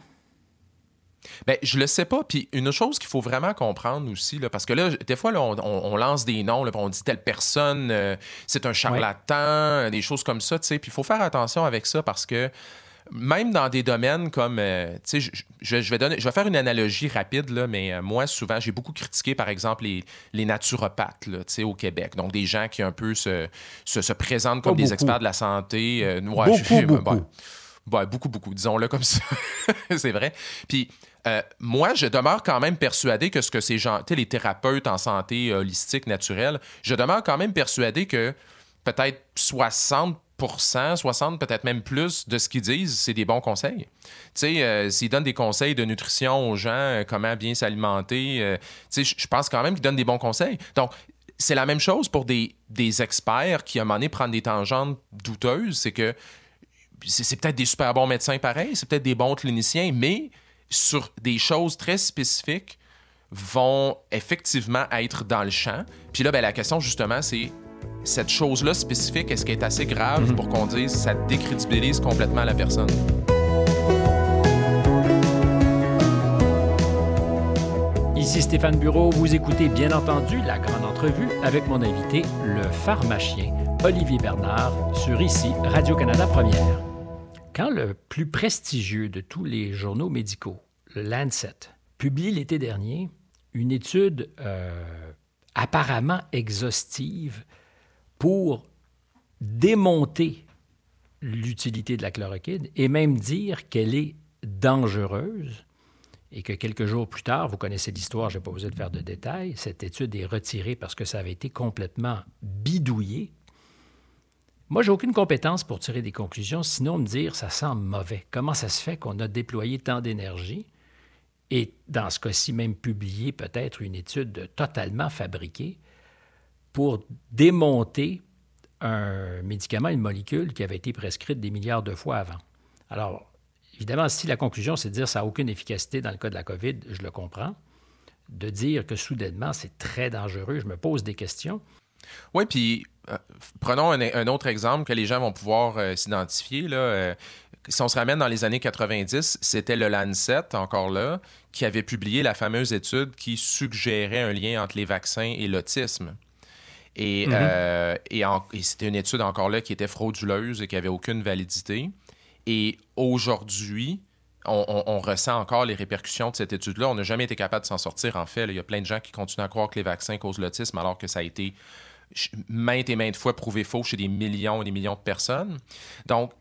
Ben, je le sais pas. Puis une chose qu'il faut vraiment comprendre aussi, là, parce que là, des fois, on, lance des noms, là, on dit telle personne, euh, c'est un charlatan, des choses comme ça, tu sais. Puis il faut faire attention avec ça parce que même dans des domaines comme, euh, tu sais, je, vais donner, je vais faire une analogie rapide, là, mais euh, moi, souvent, j'ai beaucoup critiqué, par exemple, les, les naturopathes, là, tu sais, au Québec. Donc, des gens qui un peu se, se, présentent comme des experts de la santé. beaucoup, beaucoup bah, beaucoup, beaucoup, disons-le comme ça. c'est vrai. Puis euh, moi, je demeure quand même persuadé que ce que ces gens, les thérapeutes en santé holistique, naturelle, je demeure quand même persuadé que peut-être 60% 60, peut-être même plus de ce qu'ils disent, c'est des bons conseils. Tu sais, euh, s'ils donnent des conseils de nutrition aux gens, euh, comment bien s'alimenter, tu sais, je pense quand même qu'ils donnent des bons conseils. Donc, c'est la même chose pour des, des experts qui, à un moment donné, prennent des tangentes douteuses. C'est que c'est peut-être des super bons médecins pareils, c'est peut-être des bons cliniciens, mais sur des choses très spécifiques vont effectivement être dans le champ. Puis là, ben, la question justement, c'est cette chose-là spécifique, est-ce qu'elle est assez grave mhm. pour qu'on dise ça décrédibilise complètement la personne? Ici Stéphane Bureau, vous écoutez bien entendu la grande entrevue avec mon invité, le pharmacien Olivier Bernard, sur ici Radio-Canada Première. Quand le plus prestigieux de tous les journaux médicaux, Lancet, publie l'été dernier une étude euh, apparemment exhaustive pour démonter l'utilité de la chloroquine et même dire qu'elle est dangereuse et que quelques jours plus tard, vous connaissez l'histoire, je n'ai pas besoin de faire de détails, cette étude est retirée parce que ça avait été complètement bidouillé moi, j'ai aucune compétence pour tirer des conclusions, sinon me dire ça sent mauvais. Comment ça se fait qu'on a déployé tant d'énergie et, dans ce cas-ci, même publié peut-être une étude totalement fabriquée pour démonter un médicament, une molécule qui avait été prescrite des milliards de fois avant. Alors, évidemment, si la conclusion, c'est de dire ça n'a aucune efficacité dans le cas de la COVID, je le comprends. De dire que soudainement, c'est très dangereux, je me pose des questions. Oui, puis euh, prenons un, autre exemple que les gens vont pouvoir euh, s'identifier. Euh, si on se ramène dans les années 90, c'était le Lancet, encore là, qui avait publié la fameuse étude qui suggérait un lien entre les vaccins et l'autisme. Et, mm-hmm. et, c'était une étude encore là qui était frauduleuse et qui n'avait aucune validité. Et aujourd'hui, on, ressent encore les répercussions de cette étude-là. On n'a jamais été capable de s'en sortir. En fait, il y a plein de gens qui continuent à croire que les vaccins causent l'autisme alors que ça a été maintes et maintes fois prouvé faux chez des millions et des millions de personnes. Donc,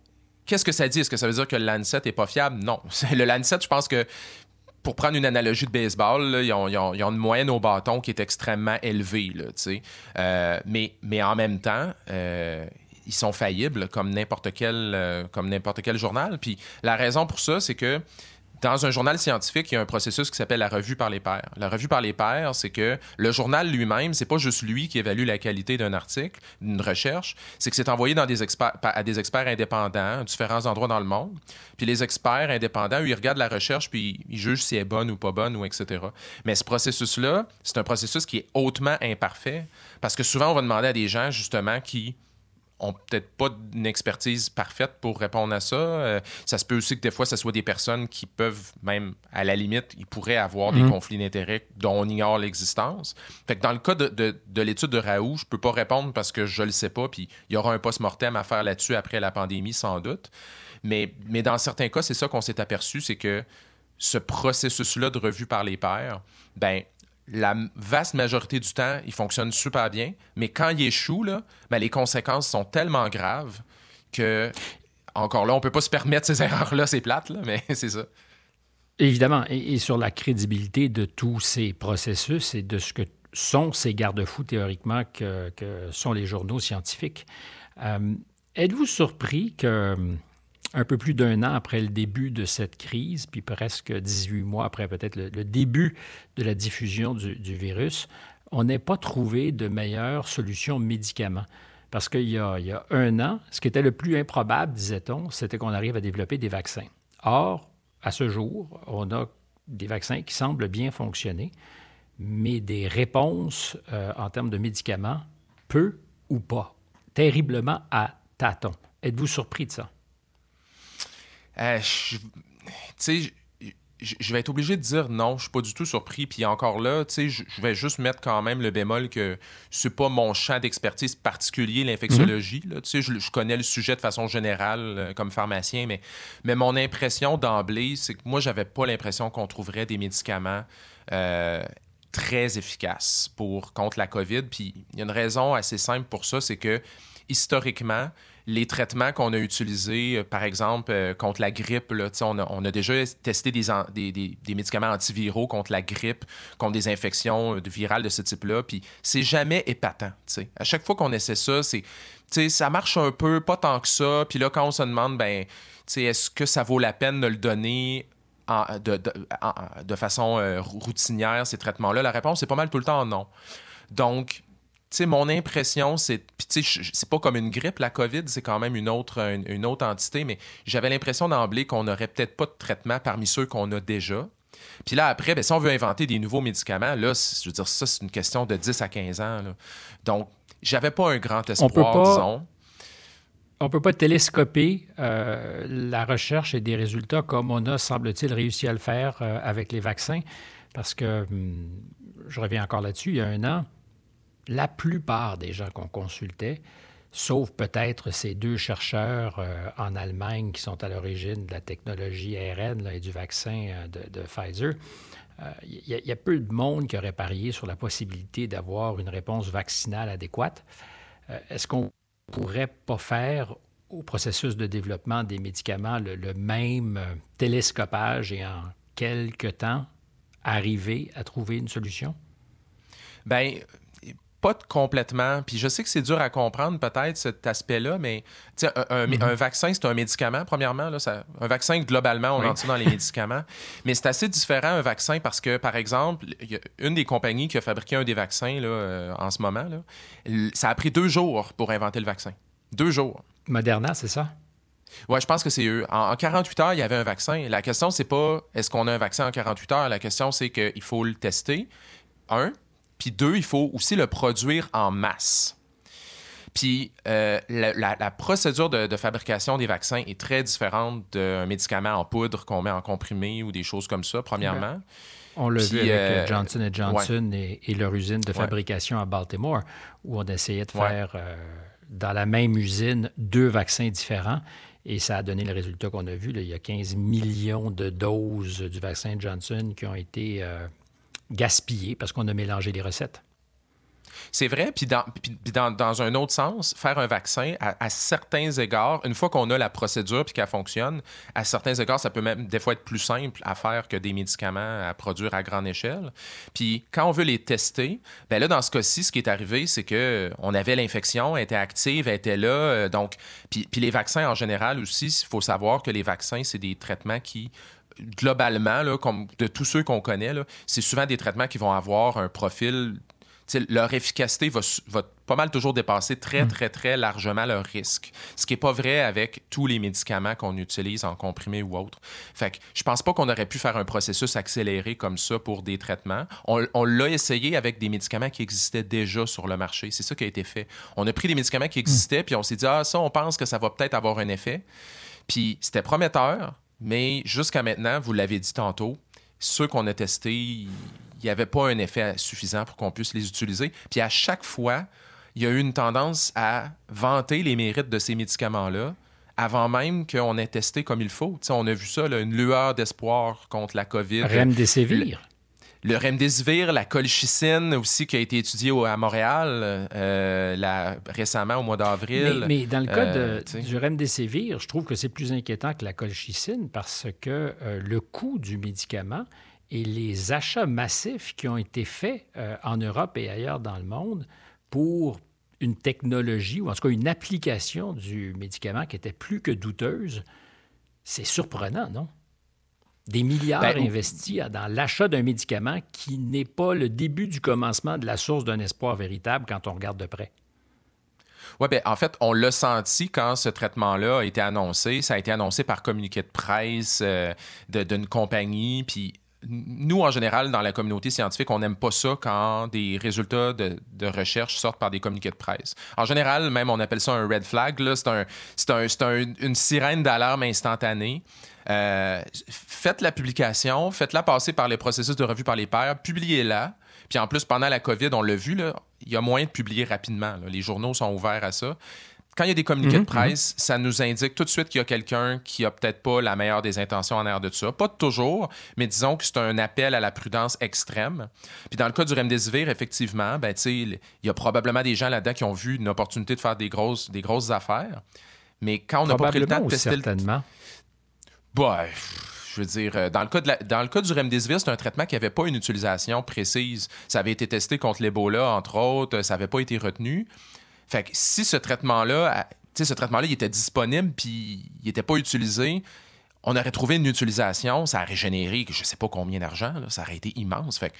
qu'est-ce que ça dit? Est-ce que ça veut dire que le Lancet n'est pas fiable? Non. Le Lancet, je pense que pour prendre une analogie de baseball, ils, ont, une moyenne au bâton qui est extrêmement élevée. Euh, mais, mais en même temps, euh, ils sont faillibles comme n'importe quel, euh, comme n'importe quel journal. Puis la raison pour ça, c'est que dans un journal scientifique, il y a un processus qui s'appelle la revue par les pairs. La revue par les pairs, c'est que le journal lui-même, c'est pas juste lui qui évalue la qualité d'un article, d'une recherche, c'est que c'est envoyé à des experts indépendants à différents endroits dans le monde. Puis les experts indépendants, ils regardent la recherche puis ils jugent si elle est bonne ou pas bonne ou etc. Mais ce processus-là, c'est un processus qui est hautement imparfait parce que souvent on va demander à des gens justement qui ont peut-être pas une expertise parfaite pour répondre à ça. Euh, ça se peut aussi que des fois, ce soit des personnes qui peuvent, même à la limite, ils pourraient avoir des mhm. conflits d'intérêts dont on ignore l'existence. Fait que dans le cas de, l'étude de Raoult, je peux pas répondre parce que je le sais pas, puis il y aura un post-mortem à faire là-dessus après la pandémie, sans doute. Mais, mais dans certains cas, c'est ça qu'on s'est aperçu, c'est que ce processus-là de revue par les pairs, ben la vaste majorité du temps, il fonctionne super bien, mais quand il échoue, là, ben, les conséquences sont tellement graves que, encore là, on ne peut pas se permettre ces erreurs-là, c'est plate, là, mais c'est ça. Évidemment, et, sur la crédibilité de tous ces processus et de ce que sont ces garde-fous théoriquement que, sont les journaux scientifiques. Euh, êtes-vous surpris que un peu plus d'un an après le début de cette crise, puis presque 18 mois après peut-être le, début de la diffusion du, virus, on n'ait pas trouvé de meilleure solution médicament. Parce qu'il y, a, un an, ce qui était le plus improbable, disait-on, c'était qu'on arrive à développer des vaccins. Or, à ce jour, on a des vaccins qui semblent bien fonctionner, mais des réponses euh, en termes de médicaments, peu ou pas, terriblement à tâtons. Êtes-vous surpris de ça? Euh, tu sais, je vais être obligé de dire non, je suis pas du tout surpris. Puis encore là, tu sais, je vais juste mettre quand même le bémol que c'est pas mon champ d'expertise particulier, l'infectiologie. Tu sais, je, connais le sujet de façon générale euh, comme pharmacien, mais, mais mon impression d'emblée, c'est que moi, j'avais pas l'impression qu'on trouverait des médicaments euh, très efficaces pour contre la COVID. Puis il y a une raison assez simple pour ça, c'est que historiquement, les traitements qu'on a utilisés, euh, par exemple, euh, contre la grippe, là, on, a, on a déjà testé des, des, des, médicaments antiviraux contre la grippe, contre des infections virales de ce type-là, puis c'est jamais épatant. sais. À chaque fois qu'on essaie ça, c'est ça marche un peu, pas tant que ça. Puis là, quand on se demande, ben, est-ce que ça vaut la peine de le donner de, de, façon routinière, ces traitements-là? La réponse est pas mal tout le temps non. Donc, mon impression, c'est. c'est pas comme une grippe, la COVID, c'est quand même une autre, une, autre entité, mais j'avais l'impression d'emblée qu'on n'aurait peut-être pas de traitement parmi ceux qu'on a déjà. Puis là, après, ben, si on veut inventer des nouveaux médicaments, là, je veux dire, ça, c'est une question de 10 à 15 ans. Donc, j'avais pas un grand espoir, disons. On ne peut pas télescoper euh, la recherche et des résultats comme on a, semble-t-il, réussi à le faire euh, avec les vaccins. Parce que, hum, je reviens encore là-dessus, il y a un an, la plupart des gens qu'on consultait, sauf peut-être ces deux chercheurs euh, en Allemagne qui sont à l'origine de la technologie ARN et du vaccin euh, de, Pfizer, il euh, y, a peu de monde qui aurait parié sur la possibilité d'avoir une réponse vaccinale adéquate. Est-ce qu'on pourrait pas faire au processus de développement des médicaments le, même télescopage et en quelques temps arriver à trouver une solution? Bien, pas complètement. Puis je sais que c'est dur à comprendre peut-être cet aspect-là, mais un, mm-hmm. un, vaccin, c'est un médicament, premièrement. Là, ça, un vaccin, globalement, on oui. dans les médicaments. Mais c'est assez différent un vaccin parce que, par exemple, y a une des compagnies qui a fabriqué un des vaccins là, euh, en ce moment, là, ça a pris deux jours pour inventer le vaccin. Deux jours. Moderna, c'est ça? Oui, je pense que c'est eux. En, 48 heures, il y avait un vaccin. La question, c'est pas est-ce qu'on a un vaccin en 48 heures? La question, c'est qu'il faut le tester. Un. Puis deux, il faut aussi le produire en masse. Puis euh, la, procédure de, fabrication des vaccins est très différente d'un médicament en poudre qu'on met en comprimé ou des choses comme ça, premièrement. On l'a vu avec euh, euh, Johnson Johnson et, leur usine de fabrication à Baltimore, où on essayait de faire dans la même usine deux vaccins différents. Et ça a donné le résultat qu'on a vu. il y a 15 millions de doses du vaccin Johnson qui ont été gaspillé parce qu'on a mélangé les recettes. C'est vrai, puis dans, dans, un autre sens, faire un vaccin, à, certains égards, une fois qu'on a la procédure puis qu'elle fonctionne, à certains égards, ça peut même des fois être plus simple à faire que des médicaments à produire à grande échelle. Puis quand on veut les tester, ben là, dans ce cas-ci, ce qui est arrivé, c'est que on avait l'infection, elle était active, elle était là. Euh, donc, puis, puis les vaccins en général aussi, il faut savoir que les vaccins, c'est des traitements qui globalement, là, comme de tous ceux qu'on connaît, c'est souvent des traitements qui vont avoir un profil. Leur efficacité va, pas mal toujours dépasser très, hmm. très, très largement leur risque. Ce qui n'est pas vrai avec tous les médicaments qu'on utilise en comprimé ou autre. Fait que je pense pas qu'on aurait pu faire un processus accéléré comme ça pour des traitements. On, on l'a essayé avec des médicaments qui existaient déjà sur le marché. C'est ça qui a été fait. On a pris des médicaments qui existaient, puis on s'est dit, ah, ça, on pense que ça va peut-être avoir un effet. Puis c'était prometteur, mais jusqu'à maintenant, vous l'avez dit tantôt, ceux qu'on a testés, il n'y avait pas un effet suffisant pour qu'on puisse les utiliser. Puis à chaque fois, il y a eu une tendance à vanter les mérites de ces médicaments-là avant même qu'on ait testé comme il faut. on a vu ça, une lueur d'espoir contre la COVID. Remdesivir le remdesivir, la colchicine aussi qui a été étudiée à Montréal euh, récemment au mois d'avril. Mais, dans le cas euh, du remdesivir, je trouve que c'est plus inquiétant que la colchicine parce que euh, le coût du médicament et les achats massifs qui ont été faits en Europe et ailleurs dans le monde pour une technologie ou en tout cas une application du médicament qui était plus que douteuse, c'est surprenant, non? Des milliards ben, investis dans l'achat d'un médicament qui n'est pas le début du commencement de la source d'un espoir véritable quand on regarde de près. Oui, bien, en fait, on l'a senti quand ce traitement-là a été annoncé. Ça a été annoncé par communiqué de presse euh, d'une compagnie. Puis nous, en général, dans la communauté scientifique, on n'aime pas ça quand des résultats de, recherche sortent par des communiqués de presse. En général, même, on appelle ça un red flag. C'est un, une sirène d'alarme instantanée. Euh, faites la publication, faites-la passer par les processus de revue par les pairs, publiez-la. Puis en plus, pendant la COVID, on l'a vu, il y a moyen de publier rapidement. Les journaux sont ouverts à ça. Quand il y a des communiqués de mhm, presse, mhm. ça nous indique tout de suite qu'il y a quelqu'un qui a peut-être pas la meilleure des intentions en air de ça. Pas toujours, mais disons que c'est un appel à la prudence extrême. Puis dans le cas du remdesivir, effectivement, ben, il y a probablement des gens là-dedans qui ont vu une opportunité de faire des grosses, des grosses affaires. Mais quand on n'a pas pris le temps de tester certainement. Bah, je veux dire, euh, dans le cas, de dans le cas du remdesivir, c'est un traitement qui n'avait pas une utilisation précise. Ça avait été testé contre l'Ebola, entre autres, ça n'avait pas été retenu. Fait que si ce traitement-là, ce traitement-là, était disponible puis il n'était pas utilisé, on aurait trouvé une utilisation, ça aurait généré je ne sais pas combien d'argent, ça aurait été immense. Fait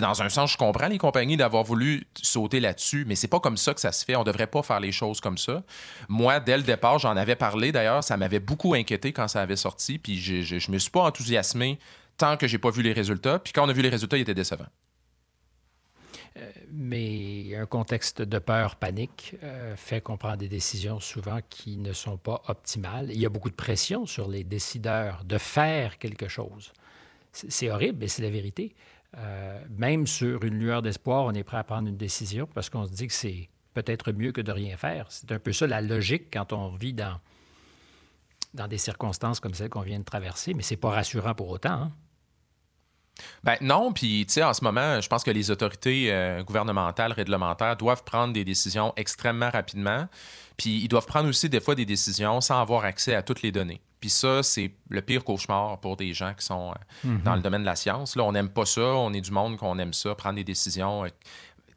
dans un sens, je comprends les compagnies d'avoir voulu sauter là-dessus, mais c'est pas comme ça que ça se fait. On devrait pas faire les choses comme ça. Moi, dès le départ, j'en avais parlé d'ailleurs, ça m'avait beaucoup inquiété quand ça avait sorti, puis je, je, me suis pas enthousiasmé tant que j'ai pas vu les résultats. Puis quand on a vu les résultats, ils étaient décevants. Euh, mais un contexte de peur, panique, euh, fait qu'on prend des décisions souvent qui ne sont pas optimales. Il y a beaucoup de pression sur les décideurs de faire quelque chose. C'est horrible, mais c'est la vérité. Euh, même sur une lueur d'espoir, on est prêt à prendre une décision parce qu'on se dit que c'est peut-être mieux que de rien faire. C'est un peu ça la logique quand on vit dans, dans des circonstances comme celles qu'on vient de traverser, mais c'est pas rassurant pour autant. Hein? Ben non, puis tu sais, en ce moment, je pense que les autorités euh, gouvernementales, réglementaires doivent prendre des décisions extrêmement rapidement. Puis ils doivent prendre aussi des fois des décisions sans avoir accès à toutes les données. Puis ça, c'est le pire cauchemar pour des gens qui sont euh, mm-hmm. dans le domaine de la science. Là, on n'aime pas ça, on est du monde qu'on aime ça, prendre des décisions euh,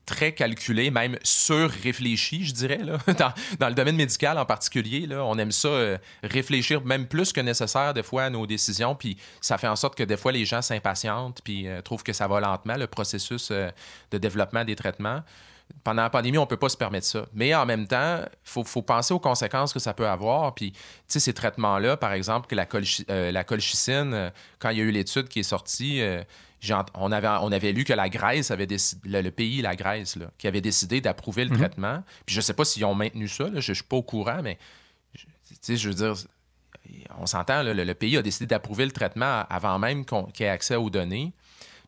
très calculé, même sur-réfléchi, je dirais, là. Dans, le domaine médical en particulier. Là, on aime ça euh, réfléchir même plus que nécessaire des fois à nos décisions, puis ça fait en sorte que des fois les gens s'impatientent, puis euh, trouvent que ça va lentement, le processus euh, de développement des traitements. Pendant la pandémie, on ne peut pas se permettre ça. Mais en même temps, il faut, faut, penser aux conséquences que ça peut avoir. Puis, tu sais, ces traitements-là, par exemple, que la, la colchicine, quand il y a eu l'étude qui est sortie, on, avait, on avait lu que la Grèce avait décidé, le, pays, la Grèce, qui avait décidé d'approuver le mhm. traitement. Puis je ne sais pas s'ils ont maintenu ça, je ne suis pas au courant, mais je veux dire, on s'entend, le, pays a décidé d'approuver le traitement avant même qu'on, qu'il ait accès aux données.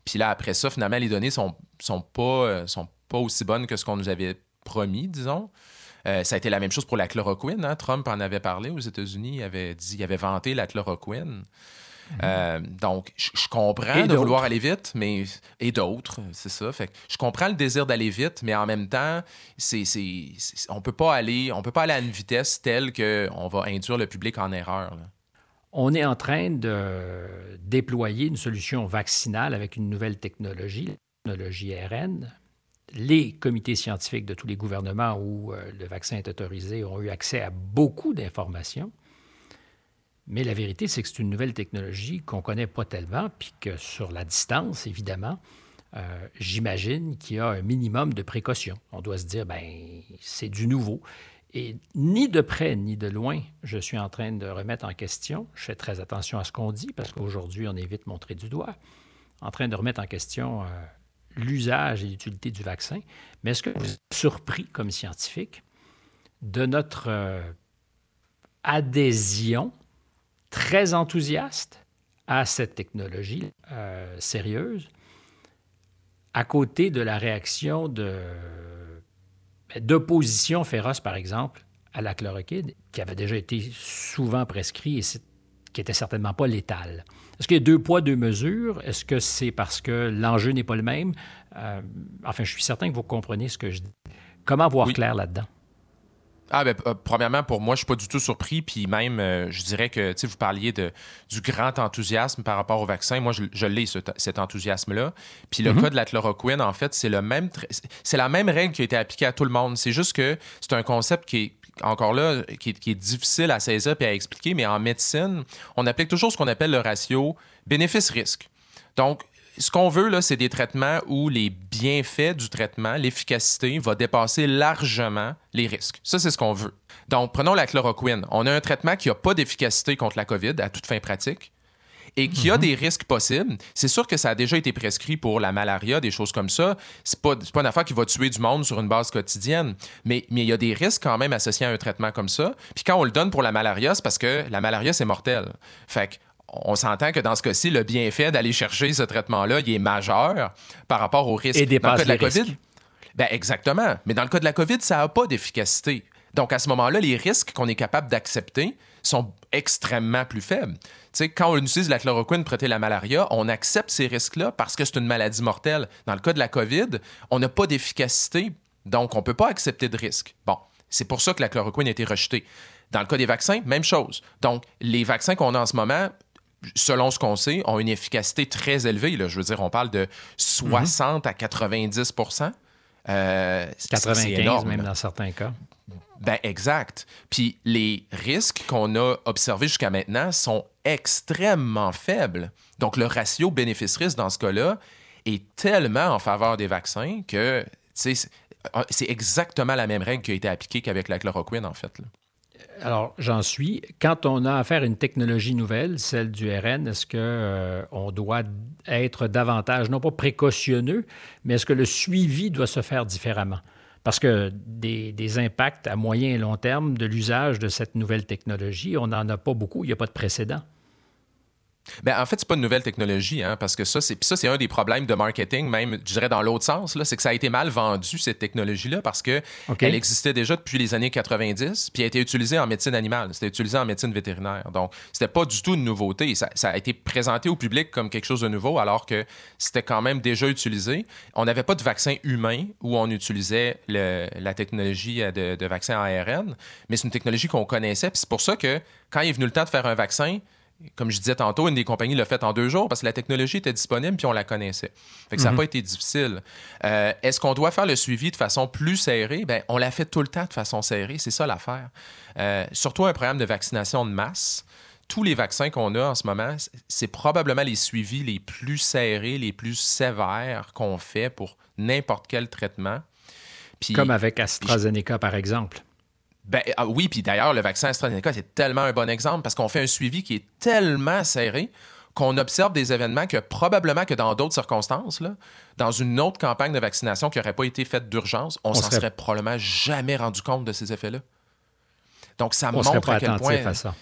Puis là, après ça, finalement, les données sont, sont, pas, euh, sont pas aussi bonnes que ce qu'on nous avait promis, disons. Euh, ça a été la même chose pour la chloroquine. Hein. Trump en avait parlé aux États-Unis. Il avait dit, il avait vanté la chloroquine. Euh, donc, je, comprends de vouloir aller vite, mais et d'autres, c'est ça. Fait je comprends le désir d'aller vite, mais en même temps, c'est, on peut pas aller, on peut pas aller à une vitesse telle qu'on va induire le public en erreur. On est en train de déployer une solution vaccinale avec une nouvelle technologie, la technologie ARN. Les comités scientifiques de tous les gouvernements où euh, le vaccin est autorisé ont eu accès à beaucoup d'informations. Mais la vérité, c'est que c'est une nouvelle technologie qu'on ne connaît pas tellement, puis que sur la distance, évidemment, euh, j'imagine qu'il y a un minimum de précaution. On doit se dire, ben, c'est du nouveau. Et ni de près ni de loin, je suis en train de remettre en question, je fais très attention à ce qu'on dit, parce qu'aujourd'hui, on est vite montré du doigt, en train de remettre en question euh, l'usage et l'utilité du vaccin. Mais est-ce que vous êtes surpris comme scientifique de notre euh, adhésion très enthousiaste à cette technologie euh, sérieuse, à côté de la réaction ben, d'opposition féroce, par exemple, à la chloroquine, qui avait déjà été souvent prescrit et qui n'était certainement pas létale. Est-ce qu'il y a deux poids, deux mesures? Est-ce que c'est parce que l'enjeu n'est pas le même? Euh, enfin, je suis certain que vous comprenez ce que je dis. Comment voir clair là-dedans? Ah ben, euh, premièrement, pour moi, je suis pas du tout surpris. Puis même, euh, je dirais que, tu vous parliez de, du grand enthousiasme par rapport au vaccin. Moi, je, l'ai, cet enthousiasme-là. Puis le mhm. cas de la chloroquine, en fait, c'est le même, c'est la même règle qui a été appliquée à tout le monde. C'est juste que c'est un concept qui est encore là, qui est, difficile à saisir et à expliquer, mais en médecine, on applique toujours ce qu'on appelle le ratio bénéfice-risque. Donc, ce qu'on veut, là, c'est des traitements où les bienfaits du traitement, l'efficacité, va dépasser largement les risques. Ça, c'est ce qu'on veut. Donc, prenons la chloroquine. On a un traitement qui n'a pas d'efficacité contre la COVID à toute fin pratique et qui a mhm. des risques possibles. C'est sûr que ça a déjà été prescrit pour la malaria, des choses comme ça. C'est pas, pas une affaire qui va tuer du monde sur une base quotidienne, mais, mais il y a des risques quand même associés à un traitement comme ça. Puis quand on le donne pour la malaria, c'est parce que la malaria, c'est mortel. Fait que on s'entend que dans ce cas-ci, le bienfait d'aller chercher ce traitement-là, il est majeur par rapport au risque. Et dans le cas de la COVID, ben exactement. Mais dans le cas de la COVID, ça n'a pas d'efficacité. Donc à ce moment-là, les risques qu'on est capable d'accepter sont extrêmement plus faibles. Tu sais, quand on utilise la chloroquine pour traiter la malaria, on accepte ces risques-là parce que c'est une maladie mortelle. Dans le cas de la COVID, on n'a pas d'efficacité, donc on ne peut pas accepter de risque. Bon, c'est pour ça que la chloroquine a été rejetée. Dans le cas des vaccins, même chose. Donc, les vaccins qu'on a en ce moment, selon ce qu'on sait, ont une efficacité très élevée. Là. Je veux dire, on parle de 60 à 90 euh, 95 même dans certains cas. Ben exact. Puis les risques qu'on a observés jusqu'à maintenant sont extrêmement faibles. Donc le ratio bénéfice-risque dans ce cas-là est tellement en faveur des vaccins que c'est exactement la même règle qui a été appliquée qu'avec la chloroquine en fait. Alors, j'en suis. Quand on a affaire à une technologie nouvelle, celle du RN, est-ce qu'on euh, doit être davantage, non pas précautionneux, mais est-ce que le suivi doit se faire différemment? Parce que des, impacts à moyen et long terme de l'usage de cette nouvelle technologie, on n'en a pas beaucoup, il n'y a pas de précédent. Ben, en fait, c'est pas une nouvelle technologie, hein, parce que ça, c'est ça, c'est un des problèmes de marketing, même, je dirais dans l'autre sens, là, c'est que ça a été mal vendu cette technologie-là parce que elle existait déjà depuis les années 90, puis elle a été utilisée en médecine animale, c'était utilisé en médecine vétérinaire. Donc, c'était pas du tout une nouveauté. Ça, a été présenté au public comme quelque chose de nouveau, alors que c'était quand même déjà utilisé. On n'avait pas de vaccin humain où on utilisait la technologie de, de vaccin ARN, mais c'est une technologie qu'on connaissait. Puis c'est pour ça que quand il est venu le temps de faire un vaccin, comme je disais tantôt, une des compagnies l'a fait en deux jours parce que la technologie était disponible puis on la connaissait. Fait que ça n'a mhm. pas été difficile. Euh, est-ce qu'on doit faire le suivi de façon plus serrée? Ben, on l'a fait tout le temps de façon serrée. C'est ça l'affaire. Euh, surtout un programme de vaccination de masse. Tous les vaccins qu'on a en ce moment, c'est probablement les suivis les plus serrés, les plus sévères qu'on fait pour n'importe quel traitement. Comme avec AstraZeneca, par exemple. Ben, ah oui, puis d'ailleurs, le vaccin AstraZeneca, c'est tellement un bon exemple parce qu'on fait un suivi qui est tellement serré qu'on observe des événements que probablement que dans d'autres circonstances, là, dans une autre campagne de vaccination qui n'aurait pas été faite d'urgence, on, s'en serait... probablement jamais rendu compte de ces effets-là. Donc, ça montre à quel point. À ça.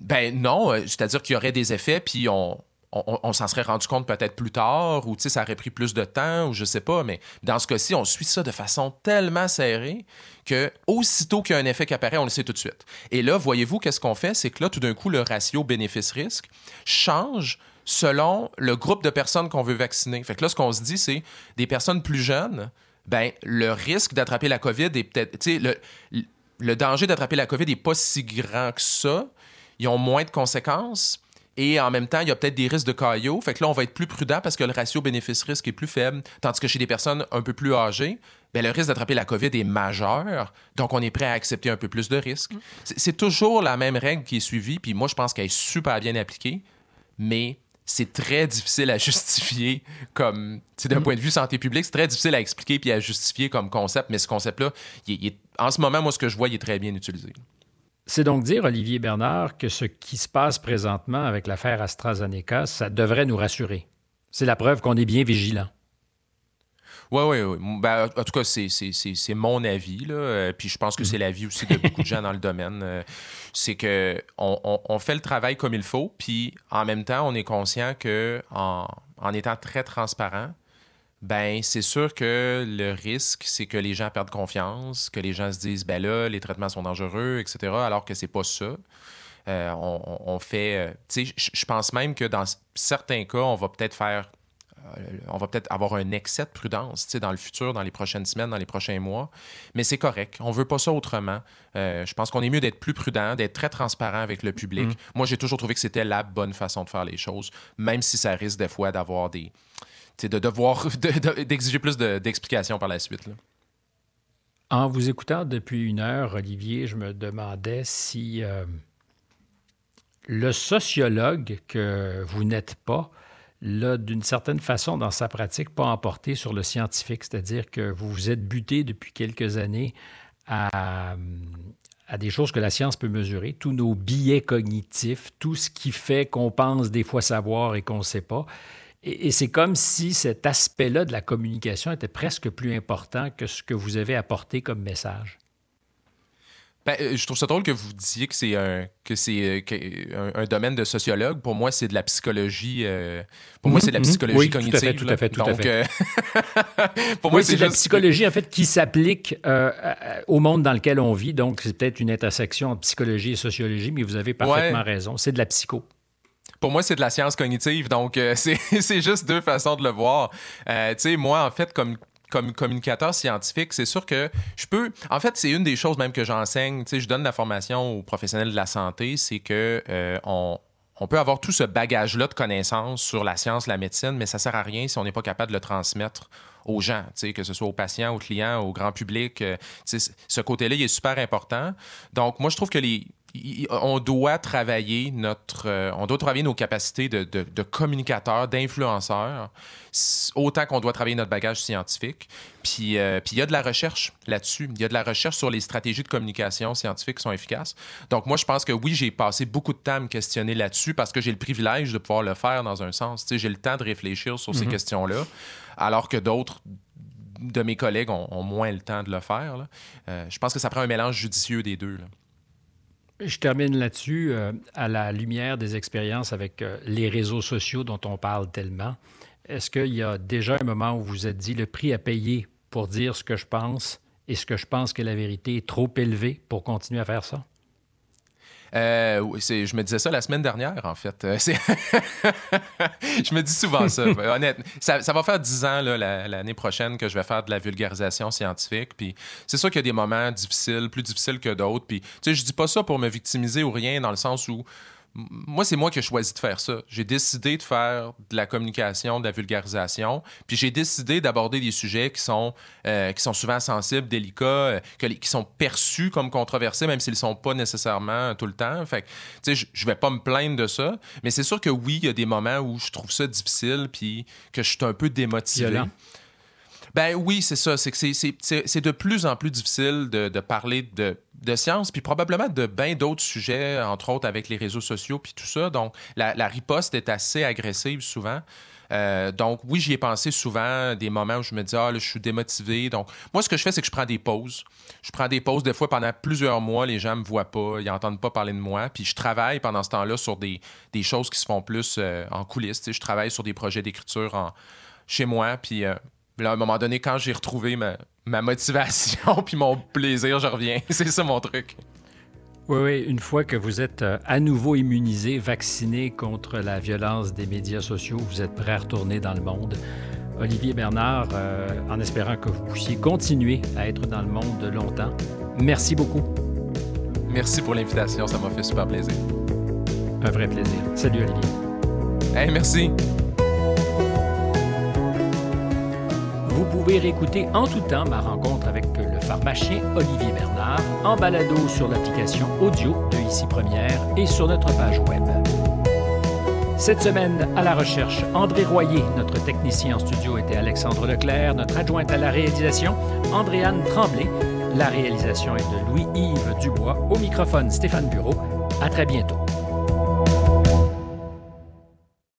Ben non, euh, c'est-à-dire qu'il y aurait des effets, puis on, on, s'en serait rendu compte peut-être plus tard, ou ça aurait pris plus de temps, ou je sais pas, mais dans ce cas-ci, on suit ça de façon tellement serrée que aussitôt qu'il y a un effet qui apparaît, on le sait tout de suite. Et là, voyez-vous, qu'est-ce qu'on fait? C'est que là, tout d'un coup, le ratio bénéfice-risque change selon le groupe de personnes qu'on veut vacciner. Fait que là, ce qu'on se dit, c'est des personnes plus jeunes, ben, le risque d'attraper la COVID est peut-être, le, le danger d'attraper la COVID n'est pas si grand que ça. Ils ont moins de conséquences, et en même temps, il y a peut-être des risques de caillots. Fait que là, on va être plus prudent parce que le ratio bénéfice-risque est plus faible. Tandis que chez des personnes un peu plus âgées, bien, le risque d'attraper la COVID est majeur. Donc, on est prêt à accepter un peu plus de risques. Mm. C'est toujours la même règle qui est suivie. Puis moi, je pense qu'elle est super bien appliquée. Mais c'est très difficile à justifier comme, d'un mm. point de vue santé publique, c'est très difficile à expliquer puis à justifier comme concept. Mais ce concept-là, en ce moment, moi, ce que je vois, il est très bien utilisé. C'est donc dire, Olivier Bernard, que ce qui se passe présentement avec l'affaire AstraZeneca, ça devrait nous rassurer. C'est la preuve qu'on est bien vigilant. Oui, oui, oui. Ben, en tout cas, c'est mon avis. Là. Euh, puis je pense que c'est l'avis aussi de beaucoup de gens dans le domaine. Euh, c'est qu'on on, fait le travail comme il faut, puis en même temps, on est conscient que en étant très transparent, ben c'est sûr que le risque, c'est que les gens perdent confiance, que les gens se disent, ben là, les traitements sont dangereux, etc., alors que c'est pas ça. Euh, on, fait, euh, tu sais, je pense même que dans certains cas, on va peut-être faire, euh, on va peut-être avoir un excès de prudence, tu sais, dans le futur, dans les prochaines semaines, dans les prochains mois. Mais c'est correct. On veut pas ça autrement. je pense qu'on est mieux d'être plus prudent, d'être très transparent avec le public. Mm. Moi, j'ai toujours trouvé que c'était la bonne façon de faire les choses, même si ça risque des fois d'avoir des de devoir d'exiger plus d'explications par la suite. En vous écoutant depuis une heure, Olivier, je me demandais si euh, le sociologue que vous n'êtes pas l'a d'une certaine façon dans sa pratique pas emporté sur le scientifique, c'est-à-dire que vous vous êtes buté depuis quelques années à, à des choses que la science peut mesurer, tous nos biais cognitifs, tout ce qui fait qu'on pense des fois savoir et qu'on ne sait pas. Et, c'est comme si cet aspect-là de la communication était presque plus important que ce que vous avez apporté comme message. Ben, euh, je trouve ça drôle que vous disiez que c'est un que c'est euh, un, domaine de sociologue. Pour moi, c'est de la psychologie. Euh, pour moi, c'est de la mhm. psychologie cognitive. Tout à fait, tout à fait, pour moi, c'est de la psychologie en fait qui s'applique au monde dans lequel on vit. Donc, c'est peut-être une intersection entre psychologie et sociologie, mais vous avez parfaitement raison. C'est de la psycho pour moi, c'est de la science cognitive, donc euh, c'est juste deux façons de le voir. Euh, tu sais, moi, en fait, comme comme communicateur scientifique, c'est sûr que je peux. En fait, c'est une des choses même que j'enseigne. Tu sais, je donne la formation aux professionnels de la santé, c'est que euh, on, on peut avoir tout ce bagage-là de connaissances sur la science, la médecine, mais ça sert à rien si on n'est pas capable de le transmettre aux gens, que ce soit aux patients, aux clients, au grand public. Euh, ce côté-là, il est super important. Donc, moi, je trouve que les, on doit travailler notre, euh, on doit travailler nos capacités de, de, de communicateurs, d'influenceurs, autant qu'on doit travailler notre bagage scientifique. Puis, euh, puis il y a de la recherche là-dessus. Il y a de la recherche sur les stratégies de communication scientifique qui sont efficaces. Donc moi, je pense que oui, j'ai passé beaucoup de temps à me questionner là-dessus parce que j'ai le privilège de pouvoir le faire dans un sens. J'ai le temps de réfléchir sur ces mhm. questions-là, alors que d'autres de mes collègues ont, moins le temps de le faire. Euh, je pense que ça prend un mélange judicieux des deux. Là. Je termine là-dessus, euh, à la lumière des expériences avec euh, les réseaux sociaux dont on parle tellement. Est-ce qu'il y a déjà un moment où vous vous êtes dit le prix à payer pour dire ce que je pense et ce que je pense que la vérité est trop élevé pour continuer à faire ça? Euh, je me disais ça la semaine dernière, en fait. Euh, je me dis souvent ça. Honnêtement, ça, va faire dix ans l'année prochaine que je vais faire de la vulgarisation scientifique. Puis c'est sûr qu'il y a des moments difficiles, plus difficiles que d'autres. Puis tu sais, je dis pas ça pour me victimiser ou rien, dans le sens où moi, c'est moi qui ai choisi de faire ça. J'ai décidé de faire de la communication, de la vulgarisation, puis j'ai décidé d'aborder des sujets qui sont, euh, qui sont souvent sensibles, délicats, euh, qui sont perçus comme controversés, même s'ils ne sont pas nécessairement tout le temps. Fait je vais pas me plaindre de ça, mais c'est sûr que oui, il y a des moments où je trouve ça difficile, puis que je suis un peu démotivé. Ben oui, c'est ça. C'est que c'est de plus en plus difficile de, de parler de, de, science, puis probablement de bien d'autres sujets, entre autres avec les réseaux sociaux, puis tout ça. Donc, la, la riposte est assez agressive souvent. Euh, donc, oui, j'y ai pensé souvent, des moments où je me dis, ah, là, je suis démotivé. Donc, moi, ce que je fais, c'est que je prends des pauses. Je prends des pauses, des fois, pendant plusieurs mois, les gens me voient pas, ils n'entendent pas parler de moi. Puis, je travaille pendant ce temps-là sur des, des, choses qui se font plus euh, en coulisses. je travaille sur des projets d'écriture chez moi. Puis, euh, à un moment donné, quand j'ai retrouvé ma, motivation puis mon plaisir, je reviens. C'est ça mon truc. Oui, oui, une fois que vous êtes euh, à nouveau immunisé, vacciné contre la violence des médias sociaux, vous êtes prêt à retourner dans le monde. Olivier Bernard, euh, en espérant que vous puissiez continuer à être dans le monde longtemps, merci beaucoup. Merci pour l'invitation, ça m'a fait super plaisir. Un vrai plaisir. Salut Olivier. Hey, merci. Vous pouvez réécouter en tout temps ma rencontre avec le pharmacien Olivier Bernard en balado sur l'application audio de Ici Première et sur notre page web. Cette semaine, à la recherche, André Royer, notre technicien en studio était Alexandre Leclerc, notre adjointe à la réalisation, Andréane Tremblay. La réalisation est de Louis-Yves Dubois. Au microphone, Stéphane Bureau. À très bientôt.